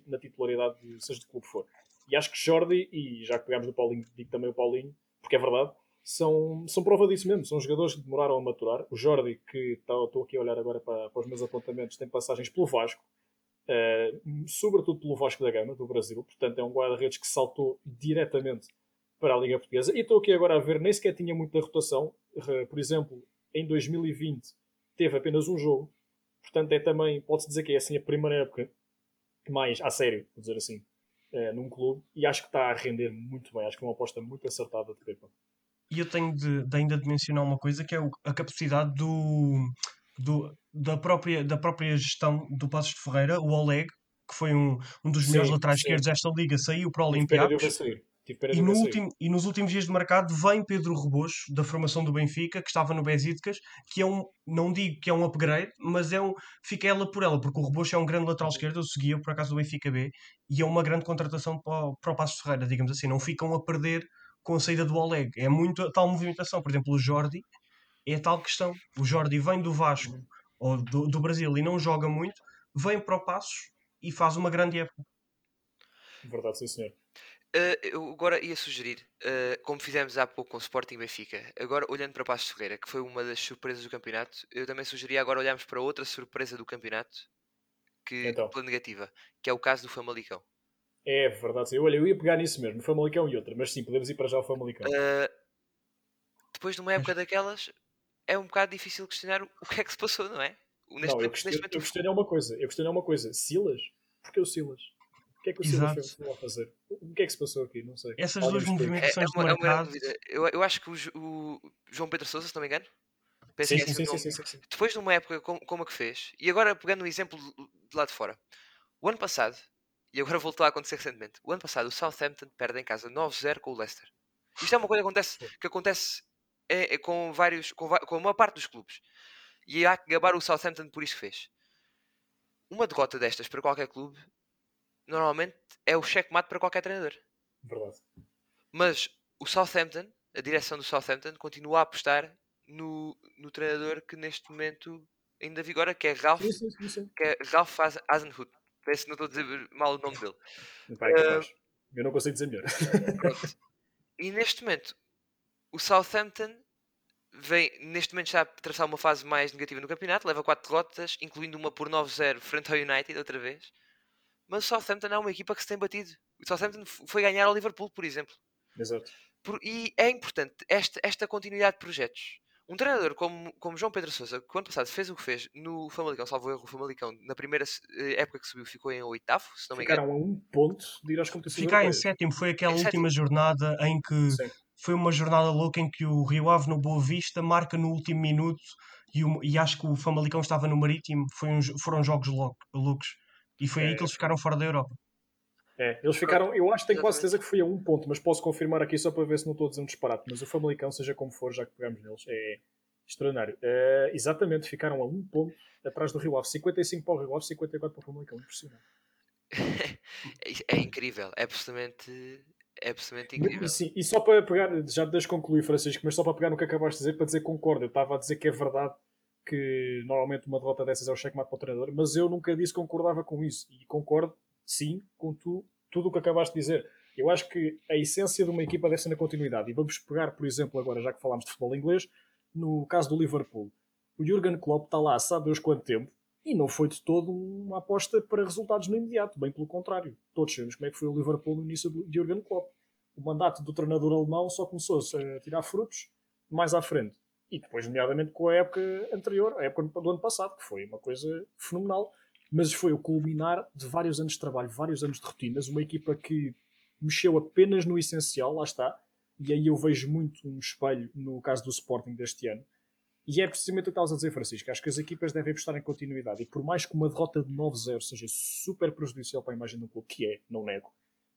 na titularidade, seja de clube for. E acho que Jordi, e já que pegámos no Paulinho, digo também o Paulinho, porque é verdade, são, são prova disso mesmo. São jogadores que demoraram a maturar. O Jordi, que tá, estou aqui a olhar agora para, para os meus apontamentos, tem passagens pelo Vasco, uh, sobretudo pelo Vasco da Gama, do Brasil. Portanto, é um guarda-redes que saltou diretamente para a Liga Portuguesa. E estou aqui agora a ver, nem sequer tinha muita rotação. Uh, por exemplo, em 2020 teve apenas um jogo. Portanto, é também, pode-se dizer que é assim a primeira época mais a sério, vou dizer assim, é, num clube. E acho que está a render muito bem. Acho que é uma aposta muito acertada de Pepa. E eu tenho de, de, ainda de mencionar uma coisa que é a capacidade do, do, da, própria, da própria gestão do Passos de Ferreira, o Oleg, que foi um, um dos melhores laterais esquerdos desta liga, saiu para o Olympiacos. E, no último, e, nos últimos dias de mercado vem Pedro Rebocho, da formação do Benfica, que estava no Besiktas, que é um, não digo que é um upgrade, mas é um, fica ela por ela, porque o Rebocho é um grande lateral esquerdo, eu seguia por acaso do Benfica B, e é uma grande contratação para, para o Passo Ferreira, digamos assim, não ficam a perder com a saída do Oleg. É muito tal movimentação, por exemplo, o Jordi é tal questão. O Jordi vem do Vasco uhum. ou do, do Brasil e não joga muito, vem para o Passos e faz uma grande época. Verdade, sim senhor. Uh, eu agora ia sugerir, uh, como fizemos há pouco com o Sporting Benfica, agora olhando para Passos Ferreira, que foi uma das surpresas do campeonato, eu também sugeria agora olharmos para outra surpresa do campeonato, que então. pela negativa, que é o caso do Famalicão. É verdade, sim. Olha, eu ia pegar nisso mesmo, no Famalicão e outra, mas sim, podemos ir para já o Famalicão. Uh, depois de uma época daquelas, é um bocado difícil questionar o que é que se passou, não é? Neste não, eu momento, questiono, neste momento eu questiono uma coisa. Eu questiono uma coisa. Silas? Porquê o Silas? O que é que o Exato. foi a fazer? O que é que se passou aqui? Não sei. Essas Alguém duas me explica. é, é movimentações uma, é uma grande mercado. dúvida. Eu, eu acho que o, o João Pedro Sousa, se não me engano, Sim, é sim, sim, sim, sim, sim, sim. depois de uma época como, como a que fez, e agora pegando um exemplo de lá de fora, o ano passado, e agora voltou a acontecer recentemente, o ano passado o Southampton perde em casa 9-0 com o Leicester. Isto é uma coisa que acontece, que acontece é, é com vários, com, com uma parte dos clubes. E há que gabar o Southampton por isso que fez. Uma derrota destas para qualquer clube, normalmente é o checkmate para qualquer treinador. Verdade. Mas o Southampton, a direção do Southampton, continua a apostar no, no treinador que neste momento ainda vigora, que é Ralph, sim, sim. sim. que é Ralph Hasenhut. Parece que não estou a dizer mal o nome dele. Vai, capaz. Eu não consigo dizer melhor. E neste momento, o Southampton vem, neste momento está a atravessar uma fase mais negativa no campeonato, leva 4 derrotas, incluindo uma por 9-0 frente ao United outra vez. Mas o Southampton é uma equipa que se tem batido. O Southampton foi ganhar ao Liverpool, por exemplo. Exato. Por- e é importante esta, esta continuidade de projetos. Um treinador como, como João Pedro Sousa, que ano passado fez o que fez no Famalicão, salvo erro, o Famalicão, na primeira eh, época que subiu, ficou em oitavo, se não me engano. Ficaram a um ponto de ir às competições Ficar em sétimo foi aquela Em última jornada em que Sim. foi uma jornada louca em que o Rio Ave no Boa Vista marca no último minuto e, o- e acho que o Famalicão estava no Marítimo. Foi um foram jogos lou- loucos. E foi aí É, que eles foi. ficaram fora da Europa. É, eles ficaram, eu acho que tenho quase certeza que foi a um ponto, mas posso confirmar aqui só para ver se não estou a dizer um disparate. Mas o Famalicão, seja como for, já que pegamos neles, é extraordinário. É, exatamente, ficaram a um ponto atrás do Rio Ave. 55 para o Rio Ave, 54 para o Famalicão. Impressionante. é, é incrível, é absolutamente, é absolutamente incrível. E, sim, e só para pegar, já deixo concluir, Francisco, mas só para pegar no que acabaste de dizer, para dizer que concordo. Eu estava a dizer que é verdade que normalmente uma derrota dessas é o checkmate para o treinador, mas eu nunca disse que concordava com isso. E concordo, sim, com tu, tudo o que acabaste de dizer. Eu acho que a essência de uma equipa deve ser na continuidade. E vamos pegar, por exemplo, agora, já que falámos de futebol inglês, no caso do Liverpool. O Jurgen Klopp está lá, sabe Deus quanto tempo, e não foi de todo uma aposta para resultados no imediato, bem pelo contrário. Todos sabemos como é que foi o Liverpool no início do Jurgen Klopp. O mandato do treinador alemão só começou a tirar frutos mais à frente. E depois, nomeadamente, com a época anterior, a época do ano passado, que foi uma coisa fenomenal. Mas foi o culminar de vários anos de trabalho, vários anos de rotinas, uma equipa que mexeu apenas no essencial, lá está. E aí eu vejo muito um espelho no caso do Sporting deste ano. E é precisamente o que estavas a dizer, Francisco. Acho que as equipas devem apostar em continuidade. E por mais que uma derrota de 9-0 seja super prejudicial para a imagem do clube, que é, não nego,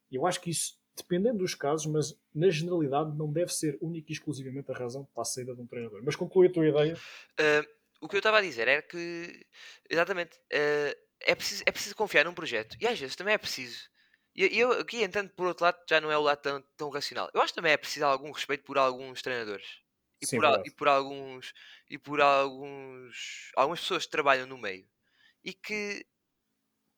eu acho que isso, dependendo dos casos, mas na generalidade, não deve ser única e exclusivamente a razão para a saída de um treinador. Mas conclui a tua ideia. Ah, o que eu estava a dizer era que, exatamente, ah, é, preciso, é preciso confiar num projeto. E às vezes também é preciso. E eu aqui, entanto, por outro lado, já não é o lado tão, tão racional. Eu acho que também é preciso algum respeito por alguns treinadores. E, Sim, por, e por alguns e por alguns algumas pessoas que trabalham no meio e que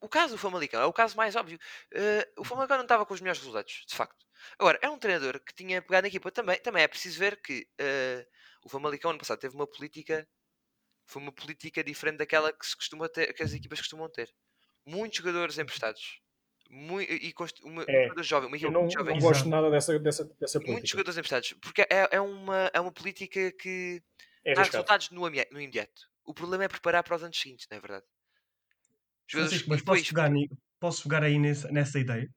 o caso do Famalicão é o caso mais óbvio Eh, o Famalicão não estava com os melhores resultados de facto agora é um treinador que tinha pegado na equipa também também é preciso ver que eh, o Famalicão ano passado teve uma política foi uma política diferente daquela que se costuma ter que as equipas costumam ter muitos jogadores emprestados mui- e const- uma, É, jogador jovem, uma Eu equipa não, muito não jovem gosto Exato. nada dessa, dessa, dessa muitos política. jogadores emprestados porque é, é uma é uma política que É dá resultados no, no imediato. O problema é preparar para os anos seguintes, não é verdade? Francisco, mas posso pegar, posso pegar aí nessa, nessa ideia?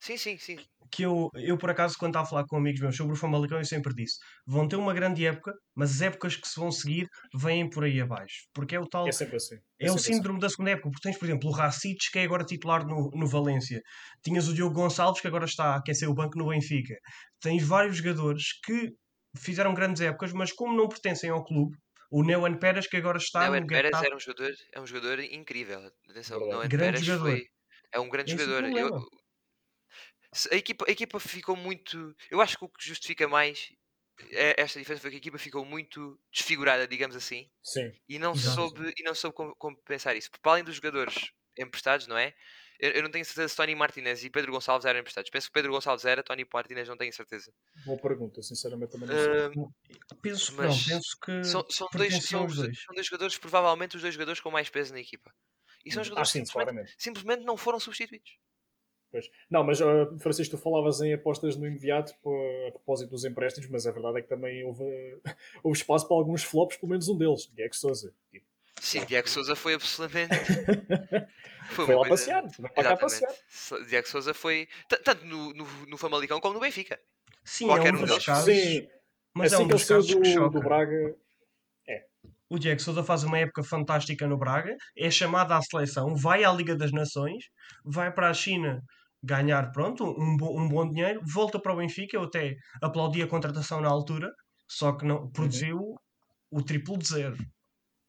Sim, sim, sim. que eu, eu por acaso, quando estava a falar com amigos meus sobre o Famalicão, eu sempre disse: vão ter uma grande época, mas as épocas que se vão seguir vêm por aí abaixo. Porque é o tal. É sempre assim. É, o sempre assim. síndrome da segunda época, porque tens, por exemplo, o Racites, que é agora titular no, no Valência. Tinhas o Diogo Gonçalves, que agora está a aquecer o banco no Benfica. Tens vários jogadores que fizeram grandes épocas, mas como não pertencem ao clube, o Neuan Pérez, que agora está Noel no Pérez era um jogador, é um jogador incrível. Atenção, Verdade. Noel Grande Pérez jogador. foi é um grande É esse o jogador. Eu- a, equipa, a equipa ficou muito. Eu acho que o que justifica mais é- esta diferença foi que a equipa ficou muito desfigurada, digamos assim, Sim. e não Exato. soube e não soube como, como pensar isso. Porque para além dos jogadores emprestados, não é? Eu, eu não tenho certeza se Tony Martinez e Pedro Gonçalves eram emprestados. Penso que Pedro Gonçalves era, Tony Martinez não tenho certeza. Boa pergunta, sinceramente também não sei. Ah, Penso que Mas não, penso que são, são, dois, são, dois. são dois jogadores, provavelmente os dois jogadores com mais peso na equipa. E são ah, jogadores que sim, simplesmente, claramente. simplesmente não foram substituídos. Pois. Não, mas ah, Francisco, tu falavas em apostas no imediato a propósito dos empréstimos, mas a verdade é que também houve, houve espaço para alguns flops, pelo menos um deles, Diego Souza. Tipo, Sim, Diego Souza foi absolutamente. Foi, uma lá coisa- passear, foi para cá passear. Diego Souza foi. Tanto no, no, no Famalicão como no Benfica. Sim, Qualquer é um um dos deles. casos. Sim, Mas é assim um que ele dos casos que do, choca. do Braga, O Diego Souza faz uma época fantástica no Braga, é chamado à seleção, vai à Liga das Nações, vai para a China ganhar pronto, um, bo- um bom dinheiro, volta para o Benfica, eu até aplaudi a contratação na altura, só que Uhum. não produziu o triplo de zero.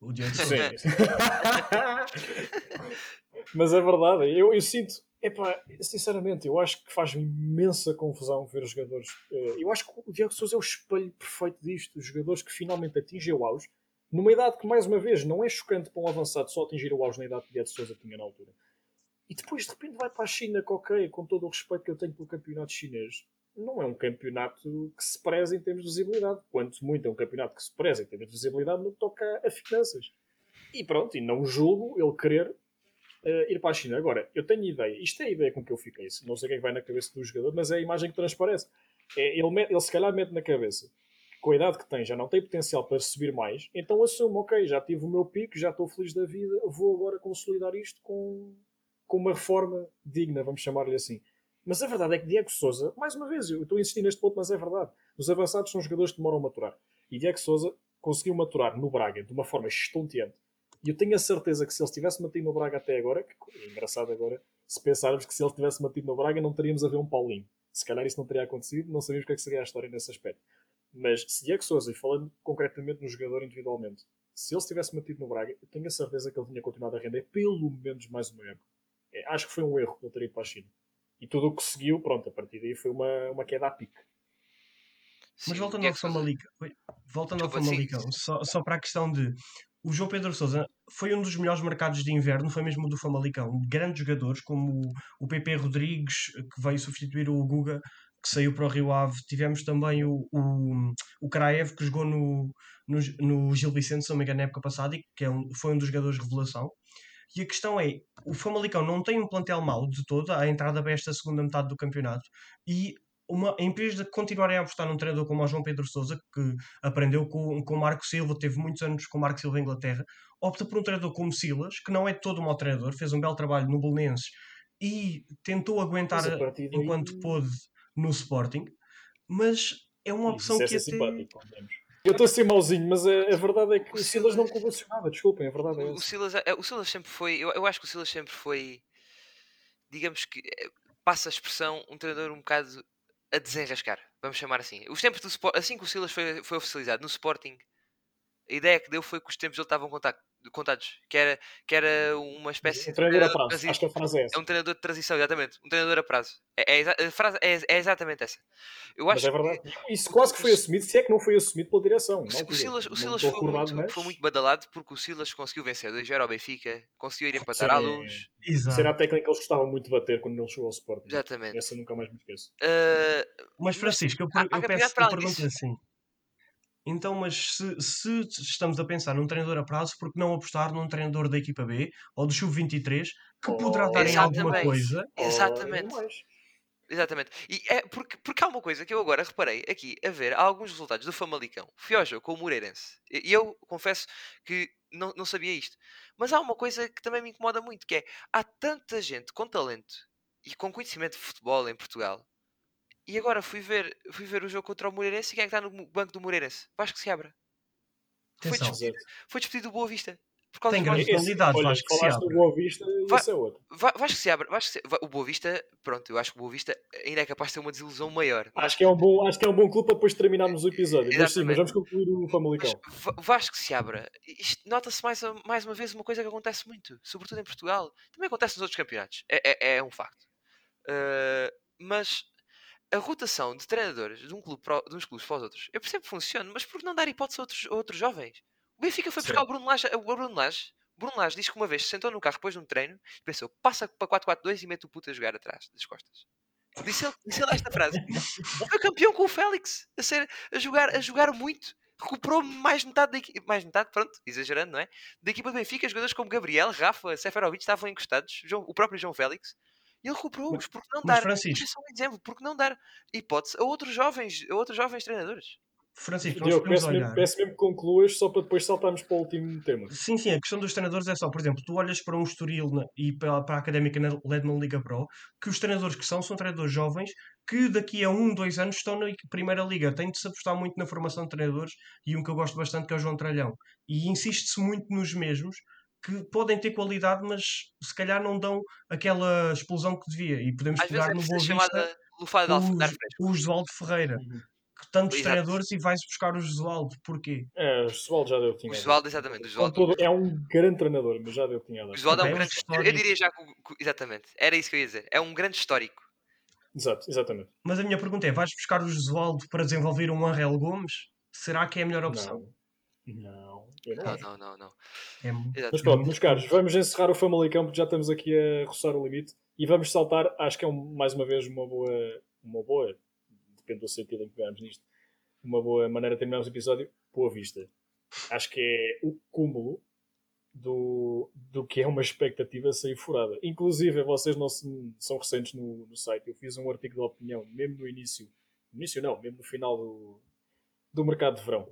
O Souza. Sim. Mas é verdade, eu, eu sinto, epá, sinceramente, eu acho que faz imensa confusão ver os jogadores. eh, Eu acho que o Diego Souza é o espelho perfeito disto, os jogadores que finalmente atingem o auge, numa idade que, mais uma vez, não é chocante para um avançado só atingir o auge na idade que o Diego Souza tinha na altura. E depois, de repente, vai para a China, que ok, com todo o respeito que eu tenho pelo campeonato chinês, não é um campeonato que se preza em termos de visibilidade. Quanto muito é um campeonato que se preza em termos de visibilidade no que toca a finanças. E pronto, e não julgo ele querer eh, ir para a China. Agora, eu tenho ideia, isto é a ideia com que eu fiquei, não sei o que é que vai na cabeça do jogador, mas é a imagem que transparece. É, ele, mete- ele se calhar mete na cabeça com a idade que tem já não tem potencial para subir mais, então assumo, ok, já tive o meu pico, já estou feliz da vida, vou agora consolidar isto com, com uma reforma digna, vamos chamar-lhe assim. Mas a verdade é que Diego Souza, mais uma vez, eu estou a insistir neste ponto, mas é verdade. Os avançados são jogadores que demoram a maturar. E Diego Souza conseguiu maturar no Braga de uma forma estonteante. E eu tenho a certeza que se ele se tivesse mantido no Braga até agora, que é engraçado agora, se pensarmos que se ele tivesse mantido no Braga não teríamos a ver um Paulinho. Se calhar isso não teria acontecido, não sabíamos o que, é que seria a história nesse aspecto. Mas se Diego Souza, e falando concretamente no jogador individualmente, se ele se tivesse mantido no Braga, eu tenho a certeza que ele tinha continuado a render pelo menos mais uma época. É, acho que foi um erro ele ter ido para a China. E tudo o que seguiu, pronto, a partir daí foi uma, uma queda a pique. Mas Sim, voltando ao Famalicão, voltando ao Famalicão, só, só para a questão de o João Pedro Sousa foi um dos melhores mercados de inverno, foi mesmo o do Famalicão. Grandes jogadores como o, o PP Rodrigues, que veio substituir o Guga, que saiu para o Rio Ave. Tivemos também o, o, o Kraev, que jogou no, no, no Gil Vicente, se não me engano, na época passada, e que é um, foi um dos jogadores de revelação. E a questão é, o Famalicão não tem um plantel mau de todo, à entrada para esta segunda metade do campeonato, e uma, em vez de continuarem a apostar num treinador como o João Pedro Sousa, que aprendeu com, com o Marco Silva, teve muitos anos com o Marco Silva em Inglaterra, opta por um treinador como Silas, que não é todo um mau treinador, fez um belo trabalho no Belenenses e tentou aguentar daí- enquanto pôde no Sporting, mas é uma opção é que até... simpático. Eu estou a ser mauzinho, mas a, a verdade é que O o Silas não convencionava, desculpem, a verdade é O, o. Silas, é- o Silas sempre foi. Eu, eu acho que o Silas sempre foi. Digamos que. eh, Passa a expressão, um treinador um bocado a desenrascar. Vamos chamar assim. Os tempos do Sporting. Assim que o Silas foi, foi oficializado no Sporting, a ideia que deu foi que os tempos dele estavam contados. Que era, que era uma espécie Um treinador a de prazo, transi- acho que a frase é essa. É um treinador de transição, exatamente. Um treinador a prazo. É, é a frase é, é exatamente essa. Eu Mas acho é verdade. Isso quase que foi assumido, se é que não foi assumido pela direção. O, o. Silas, o Não Silas foi, muito, mas foi muito badalado porque o Silas conseguiu vencer 2 0 ao Benfica, conseguiu ir empatar à Sim. luz. Exato. Será a técnica que eles gostavam muito de bater quando ele chegou ao Sporting. Exatamente. Essa nunca mais me esqueço. Ah, Mas Francisco, eu, há- eu peço eu pergunto assim. Então, mas se, se estamos a pensar num treinador a prazo, por que não apostar num treinador da equipa B ou do Sub-23 que Oh, poderá dar em alguma coisa? Exatamente. Oh, exatamente. E é porque, porque há uma coisa que eu agora reparei aqui a ver há alguns resultados do Famalicão. Fui ao jogo com o Moreirense. E e eu confesso que não, não sabia isto. Mas há uma coisa que também me incomoda muito, que é há tanta gente com talento e com conhecimento de futebol em Portugal. E agora fui ver, fui ver o jogo contra o Moreirense e quem é que está no banco do Moreirense? Vasco Seabra. Foi despedido, foi despedido do Boa Vista. Por causa Tem grande qualidade, olha, Vasco falaste do Boa Vista e Va- esse é outro. Va- Vasco Seabra, Vasco Se- Va- o Boa Vista, pronto, eu acho que o Boa Vista ainda é capaz de ter uma desilusão maior. Acho que, é um bom, acho que é um bom clube para depois terminarmos o episódio. Mas sim, mas vamos concluir o Mas Famalicão. Va- Vasco Seabra, isto nota-se mais, mais uma vez uma coisa que acontece muito, sobretudo em Portugal. Também acontece nos outros campeonatos, é, é- é um facto. Uh, mas a rotação de treinadores de, um clube para, de uns clubes para os outros, eu percebo que funciona, mas por que não dar hipótese a outros, a outros jovens? O Benfica foi buscar o Bruno Lage, o Bruno Lage. Bruno Lage diz que uma vez se sentou no carro depois de um treino e pensou, passa para 4-4-2 e mete o puto a jogar atrás das costas. Disse ele, disse ele esta frase. Foi campeão com o Félix, a, ser, a, jogar, a jogar muito. Recuperou mais metade da equipe, mais metade, pronto, exagerando, não é? Da equipa do Benfica, jogadores como Gabriel, Rafa, Seferovic estavam encostados, João- o próprio João Félix, ele recuperou-os, porque não dar, Francisco- isto é só um exemplo, porque não dar hipótese a outros jovens, a outros jovens treinadores. Francisco, Diogo, peço mesmo, olhar. peço mesmo que concluas só para depois saltarmos para o último tema. Sim, sim, a questão dos treinadores é só, por exemplo, tu olhas para um Estoril na- e para, para a Académica na Ledman Liga Pro, que os treinadores que são, são treinadores jovens que daqui a um, dois anos estão na Primeira Liga. Tem de se apostar muito na formação de treinadores e um que eu gosto bastante que é o João Tralhão. E insiste-se muito nos mesmos que podem ter qualidade, mas se calhar não dão aquela explosão que devia. E podemos Às vezes pegar é no Boa Vista o, o Josualdo Ferreira. Uhum. Que tantos Exato. treinadores e vais buscar o Josualdo. Porquê? É, o Josualdo já deu o que O tinha dar. Josualdo, exatamente. O Josualdo, todo- É um grande treinador, mas já deu o que tinha o Josualdo é Ok, um grande. Eu, eu histórico. diria já o- Exatamente. Era isso que eu ia dizer. É um grande histórico. Exato, exatamente. Mas a minha pergunta é: vais buscar o Josualdo para desenvolver um Angel Gomes? Será que é a melhor opção? Não, não, eu não Não, acho. não, não, não. É. Mas pronto, meus caros, vamos encerrar o Famalicão porque já estamos aqui a roçar o limite e vamos saltar, acho que é um- mais uma vez uma boa, uma boa, depende do sentido em que pegarmos nisto, uma boa maneira de terminarmos o episódio, Boa Vista. Acho que é o cúmulo do, do que é uma expectativa sair furada. Inclusive, vocês não se- são recentes no, no site, eu fiz um artigo de opinião, mesmo no início, no início não, mesmo no final do, do mercado de verão.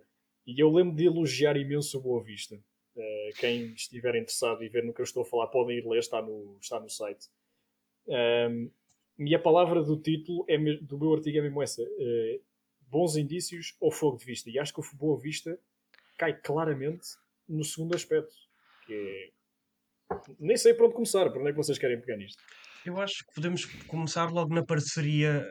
E eu lembro de elogiar imenso o Boa Vista. Uh, quem estiver interessado e ver no que eu estou a falar, podem ir ler, está no, está no site. Um, e a palavra do título é, do meu artigo é mesmo essa: uh, bons indícios ou fogo de vista. E acho que o Boa Vista cai claramente no segundo aspecto, que é. Nem sei por onde começar, por onde é que vocês querem pegar nisto. eu acho que podemos começar logo na parceria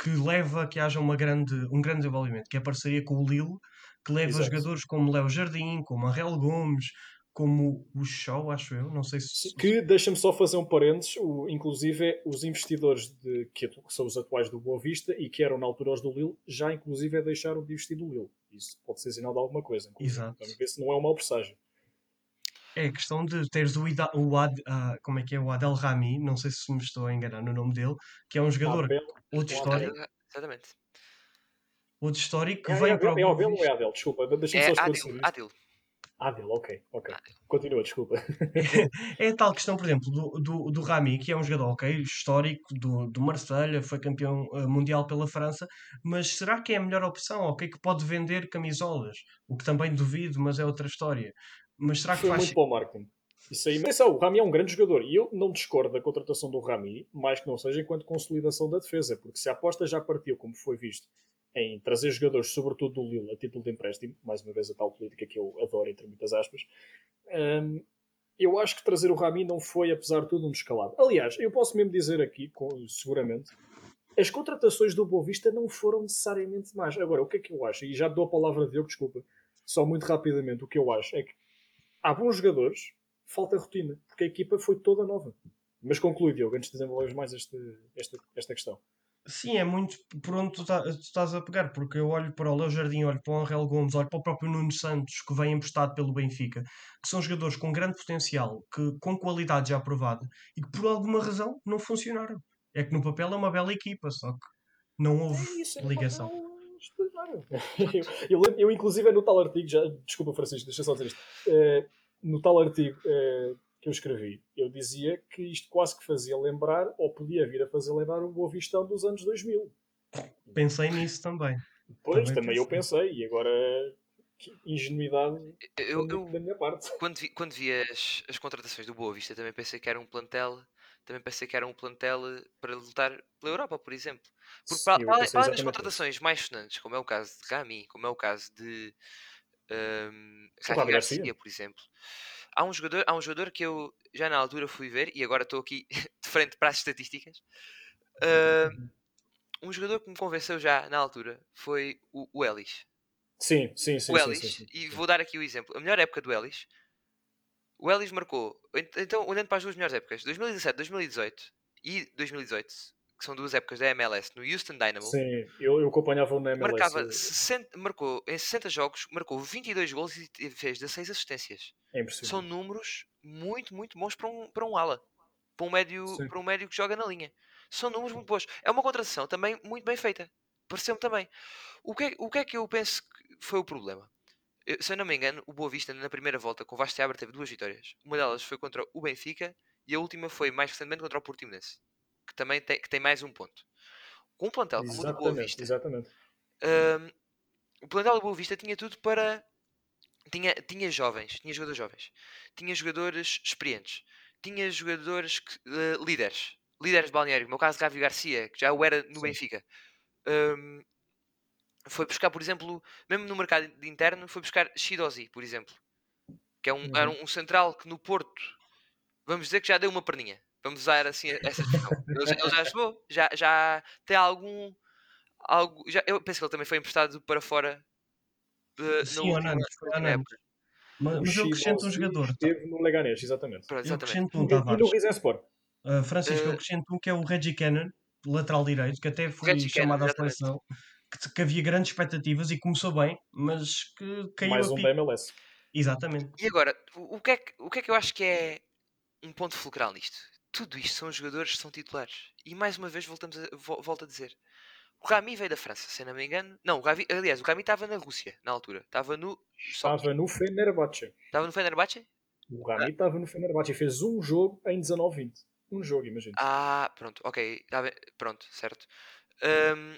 que leva a que haja uma grande, um grande desenvolvimento, que é a parceria com o Lille, que leva Exato. jogadores como Léo Jardim, como Angel Gomes, como o Show, acho eu. Não sei se. Que deixa-me só fazer um parênteses, o, inclusive os investidores de, que, atu- que são os atuais do Boa Vista e que eram na altura os do Lille, já inclusive deixaram de investir no Lille. Isso pode ser sinal de alguma coisa. Exato. Vamos ver se não é um mau presságio. É questão de teres o, Ida, o Ad, ah, como é que é, o Adel Rami, não sei se me estou a enganar no nome dele, que é um jogador, Abel- outro o histórico, Exatamente. Outro histórico que É, vem é, para o Abel- é Boa Abel ou Vista. é Adel? Desculpa, deixa-me É só esclarecer. Adil. Adel, ok, ok. Adil. Continua, desculpa. É a tal questão, por exemplo, do, do, do Rami, que é um jogador ok, histórico do, do Marselha, foi campeão eh, mundial pela França, mas será que é a melhor opção? Ok, que pode vender camisolas, o que também duvido, mas é outra história. Mas será que Foi faz. muito para o marketing. Isso aí, atenção, o Rami é um grande jogador e eu não discordo da contratação do Rami, mais que não seja enquanto consolidação da defesa, porque se a aposta já partiu, como foi visto, em trazer jogadores, sobretudo do Lille, a título de empréstimo, mais uma vez a tal política que eu adoro, entre muitas aspas, hum, eu acho que trazer o Rami não foi, apesar de tudo, um descalabro. Aliás, eu posso mesmo dizer aqui, com- seguramente, as contratações do Boa Vista não foram necessariamente más. Agora, o que é que eu acho? E já dou a palavra a Diogo, desculpa, só muito rapidamente, o que eu acho é que há bons jogadores, falta rotina, porque a equipa foi toda nova. Mas conclui, Diogo, antes de desenvolvermos mais este, esta questão. Sim, é muito por onde tu, tá- tu estás a pegar, porque eu olho para o Léo Jardim, olho para o Angel Gomes, olho para o próprio Nuno Santos, que vem emprestado pelo Benfica, que são jogadores com grande potencial, que, com qualidade já aprovada, e que por alguma razão não funcionaram. É que no papel é uma bela equipa, só que não houve É isso, é ligação. eu, eu, eu, inclusive, no tal artigo, já, desculpa, Francisco, deixa só dizer isto. Eh, no tal artigo eh, que eu escrevi, eu dizia que isto quase que fazia lembrar, ou podia vir a fazer lembrar, o Boa Vistão dos anos 2000. Pensei nisso também. Pois, Também também, eu pensei. e agora, que ingenuidade Eu, da, eu, da minha parte. quando vi, quando vi as, as contratações do Boa Vista, também pensei que era um plantel. Também pensei que era um plantel para lutar pela Europa, por exemplo. Porque para, Eu para para das contratações mais sonantes, como é o caso de Rami, como é o caso de um, Sim, Garcia. por exemplo, há um, jogador, há um jogador que eu já na altura fui ver e agora estou aqui de frente para as estatísticas. Um, um jogador que me convenceu já na altura foi o, o Ellis. Sim, sim, sim. o Ellis, sim, sim, e sim. vou dar aqui o exemplo. A melhor época do Ellis, o Ellis marcou, ent- então olhando para as duas melhores épocas, 2017, 2018 e 2018, que são duas épocas da MLS, no Houston Dynamo, Sim, eu, eu acompanhava na MLS. marcava eu- 60, marcou em 60 jogos, marcou 22 gols e fez 16 assistências. É impressionante. São números muito, muito bons para um, para um ala, para um, médio, Sim. para um médio que joga na linha. São números muito bons. É uma contratação também muito bem feita. Pareceu-me também. O que, é, o que é que eu penso que foi o problema? Eu- se eu não me engano, o Boa Vista na primeira volta com o Vasco Seabra teve duas vitórias. Uma delas foi contra o Benfica e a última foi mais recentemente contra o Portimonense, que também tem, que tem mais um ponto. Com um plantel como o do Boa Vista, exatamente. Hum, o plantel do Boa Vista tinha tudo para. Tinha, tinha jovens, tinha jogadores jovens, tinha jogadores experientes, tinha jogadores que, uh, líderes, líderes de balneário, no meu caso Gavi Garcia, que já o era no Sim. Benfica. Um, foi buscar, por exemplo, mesmo no mercado interno, foi buscar Shidozi, por exemplo, que é um, uhum. era um central que no Porto, vamos dizer que já deu uma perninha. Vamos usar assim essa expressão. ele, ele, já jogou, já, já tem algum. Algo, já, eu penso que ele também foi emprestado para fora de, Sim, na última, na época. Mas, mas ele acrescenta um jogador. Tá? Esteve no Leganés, exatamente. Pronto, exatamente. Eu um, e no Rizesport. Uh, Francisco, uh, eu acrescento um que é o Reggie Cannon, lateral direito, que até foi chamado à seleção que, que, havia grandes expectativas e começou bem, mas que caiu Mais um da MLS. Exatamente. E agora, o, que é que, o que é que eu acho que é um ponto fulcral nisto? Tudo isto são jogadores que são titulares. E mais uma vez voltamos a, volto a dizer. O Rami veio da França, se não me engano. Não, o Rami, aliás, o Rami estava na Rússia na altura. Estava no. Estava no Fenerbahçe. Estava no Fenerbahçe? O Rami estava ah. no Fenerbahçe e fez um jogo em 19-20. Um jogo, imagina. Ah, pronto, ok. Tá pronto, certo. Um,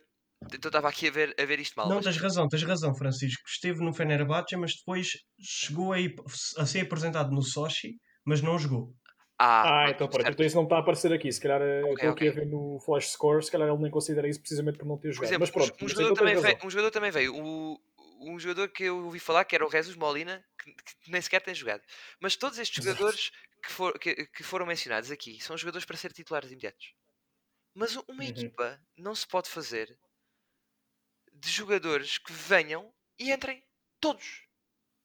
então estava aqui a ver, a ver isto mal. Não, mas... tens razão, tens razão, Francisco. Esteve no Fenerbahçe, mas depois chegou a, ir, a ser apresentado no Sochi, mas não jogou. Ah, ah então pronto. Então isso não está a aparecer aqui. Se calhar okay, estou okay. aqui a ver no Flash Score, se calhar ele nem considera isso precisamente por não ter jogado. Exemplo, mas pronto, um, jogador também veio, um jogador também veio. O, um jogador que eu ouvi falar, que era o Jesus Molina, que, que nem sequer tem jogado. Mas todos estes jogadores que, for, que, que, foram mencionados aqui são jogadores para ser titulares imediatos. Mas uma uhum. equipa não se pode fazer de jogadores que venham e entrem todos.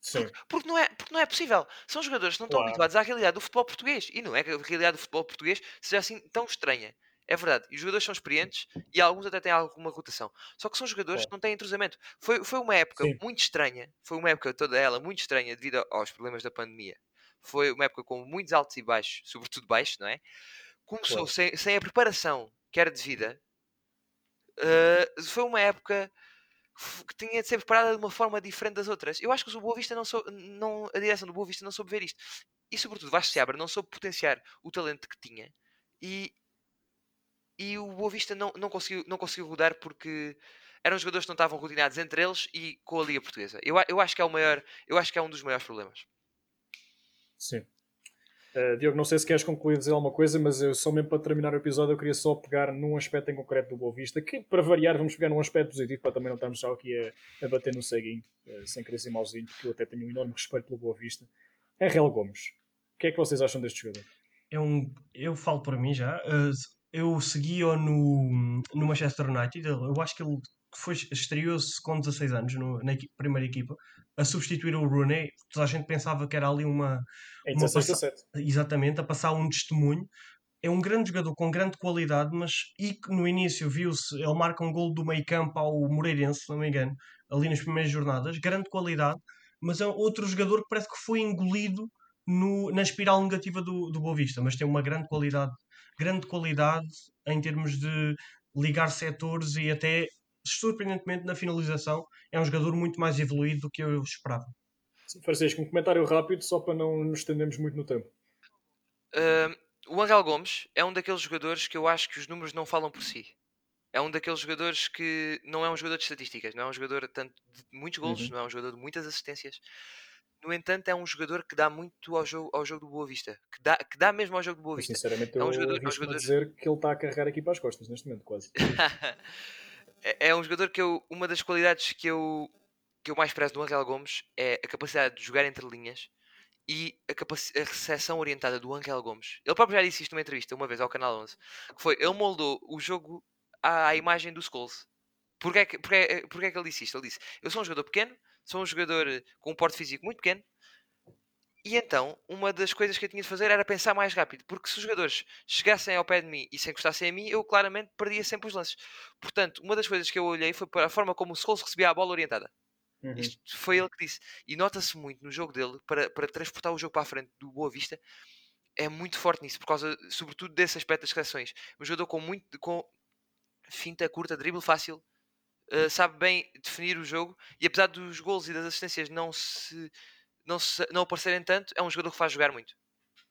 Sim. Porque, não é, porque não é possível. São jogadores que não estão habituados à realidade do futebol português. E não é que a realidade do futebol português seja assim tão estranha. É verdade. E os jogadores são experientes e alguns até têm alguma rotação. Só que são jogadores que não têm entrosamento. Foi, foi uma época Sim. muito estranha. Foi uma época toda ela muito estranha devido aos problemas da pandemia. Foi uma época com muitos altos e baixos, sobretudo baixos, não é? Começou sem, sem a preparação que era devida. Uh, foi uma época que tinha de ser preparada de uma forma diferente das outras. Eu acho que o Boa Vista não, sou, não a direção do Boa Vista não soube ver isto. E sobretudo Vasco Seabra não soube potenciar o talento que tinha. E, e o Boa Vista não, não, conseguiu, não conseguiu rodar porque eram jogadores que não estavam rodeados entre eles e com a Liga Portuguesa. Eu, eu acho que é o maior, eu acho que é um dos maiores problemas. Sim. Uh, Diogo, não sei se queres concluir dizer alguma coisa, mas eu só mesmo para terminar o episódio eu queria só pegar num aspecto em concreto do Boa Vista, que para variar vamos pegar num aspecto positivo para também não estarmos só aqui a, a bater no ceguinho, uh, sem querer ser mauzinho, porque eu até tenho um enorme respeito pelo Boa Vista. É Real Gomes. O que é que vocês acham deste jogador? É um, eu falo por mim já. Uh, eu segui-o no, no Manchester United. Eu acho que ele foi, estreou-se com 16 anos no, na equipe, primeira equipa a substituir o Rooney. Toda a gente pensava que era ali uma. Em 16 Exatamente, a passar um testemunho. É um grande jogador com grande qualidade, mas e que no início viu-se, ele marca um gol do meio campo ao Moreirense, se não me engano, ali nas primeiras jornadas, grande qualidade, mas é outro jogador que parece que foi engolido no, na espiral negativa do, do Boa Vista, mas tem uma grande qualidade, grande qualidade em termos de ligar setores e até surpreendentemente na finalização é um jogador muito mais evoluído do que eu esperava. Francisco, um comentário rápido só para não nos estendermos muito no tempo. Uh, o Angel Gomes é um daqueles jogadores que eu acho que os números não falam por si. É um daqueles jogadores que não é um jogador de estatísticas, não é um jogador tanto de muitos gols, uhum. não é um jogador de muitas assistências. No entanto, é um jogador que dá muito ao jogo, ao jogo do Boa Vista. Que dá, que dá mesmo ao jogo do Boa Vista. Sinceramente, é um jogador, eu é um jogador... dizer que ele está a carregar aqui para as costas neste momento, quase. É, é um jogador que eu. Uma das qualidades que eu, que eu mais prezo no Angel Gomes é a capacidade de jogar entre linhas e a, a recepção orientada do Angel Gomes. Ele próprio já disse isto numa entrevista uma vez ao Canal 11. Que foi, ele moldou o jogo à, à imagem do Skulls. Porquê é, que, porquê, porquê é que ele disse isto? Ele disse: Eu sou um jogador pequeno, sou um jogador com um porte físico muito pequeno, e então, uma das coisas que eu tinha de fazer era pensar mais rápido, porque se os jogadores chegassem ao pé de mim e se encostassem a mim, eu claramente perdia sempre os lances. Portanto, uma das coisas que eu olhei foi para a forma como o Scholes recebia a bola orientada. Uhum. Isto foi ele que disse. E nota-se muito no jogo dele, para, para transportar o jogo para a frente do Boa Vista, é muito forte nisso, por causa, sobretudo, desse aspecto das reações. Um jogador com muito com finta curta, drible fácil, uh, sabe bem definir o jogo, e apesar dos gols e das assistências não se não, se, não aparecerem tanto, é um jogador que faz jogar muito.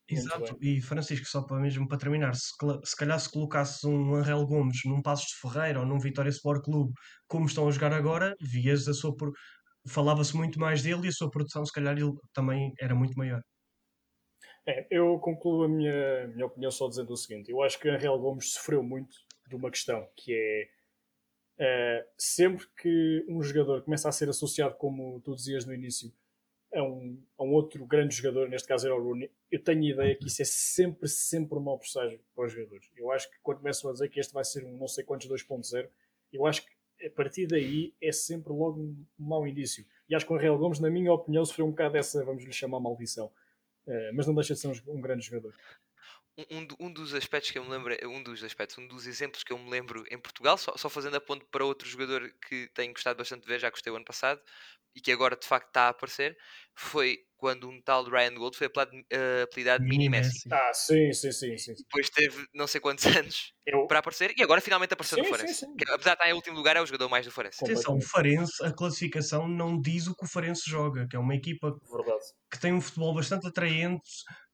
Exato, e Francisco, só para mesmo para terminar, se, se calhar se colocasses um Angel Gomes num Passos de Ferreira ou num Vitória Sport Clube, como estão a jogar agora, vias a sua. Falava-se muito mais dele e a sua produção, se calhar, ele também era muito maior. É, eu concluo a minha, minha opinião só dizendo o seguinte: eu acho que Angel Gomes sofreu muito de uma questão que é Uh, sempre que um jogador começa a ser associado, como tu dizias no início, a um, a um outro grande jogador, neste caso era o Rooney, eu tenho a ideia que isso é sempre, sempre um mau presságio para os jogadores. Eu acho que quando começam a dizer que este vai ser um não sei quantos 2.0, eu acho que a partir daí é sempre logo um mau início. E acho que o Real Gomes, na minha opinião, sofreu um bocado dessa, vamos lhe chamar, maldição. Uh, mas não deixa de ser um, um grande jogador um, um, dos aspectos que eu me lembro, um dos aspectos, um dos exemplos que eu me lembro em Portugal, só, só fazendo a ponto para outro jogador que tenho gostado bastante de ver, já gostei o ano passado e que agora de facto está a aparecer, foi quando um tal Ryan Gold foi uh, apelidado Mini Messi. Ah, sim, sim, sim, sim. Depois teve não sei quantos anos eu... para aparecer e agora finalmente apareceu sim, no Farense. Que, apesar de estar em último lugar, é o jogador mais do Farense. Atenção, o Farense, a classificação não diz o que o Farense joga, que é uma equipa Verdade. que tem um futebol bastante atraente,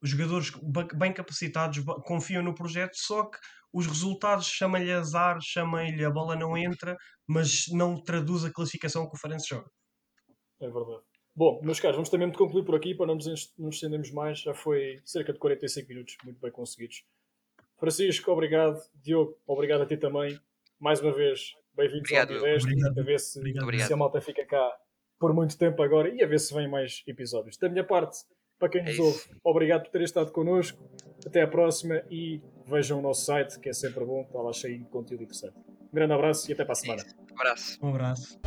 os jogadores bem capacitados confiam no projeto, só que os resultados chamam-lhe azar, chamam-lhe a bola não entra, mas não traduz a classificação que o Farense joga. É verdade. Bom, meus caros, vamos também concluir por aqui para não nos, nos estendemos mais. Já foi cerca de 45 minutos, muito bem conseguidos. Francisco, obrigado. Diogo, obrigado a ti também. Mais uma vez, bem-vindos ao Diveste. A ver se, se a malta fica cá por muito tempo agora e a ver se vem mais episódios. Da minha parte, para quem é nos ouve, obrigado por ter estado connosco. Até à próxima e vejam o nosso site, que é sempre bom, está lá cheio de conteúdo interessante. Um grande abraço e até para a semana. Um abraço. Um abraço.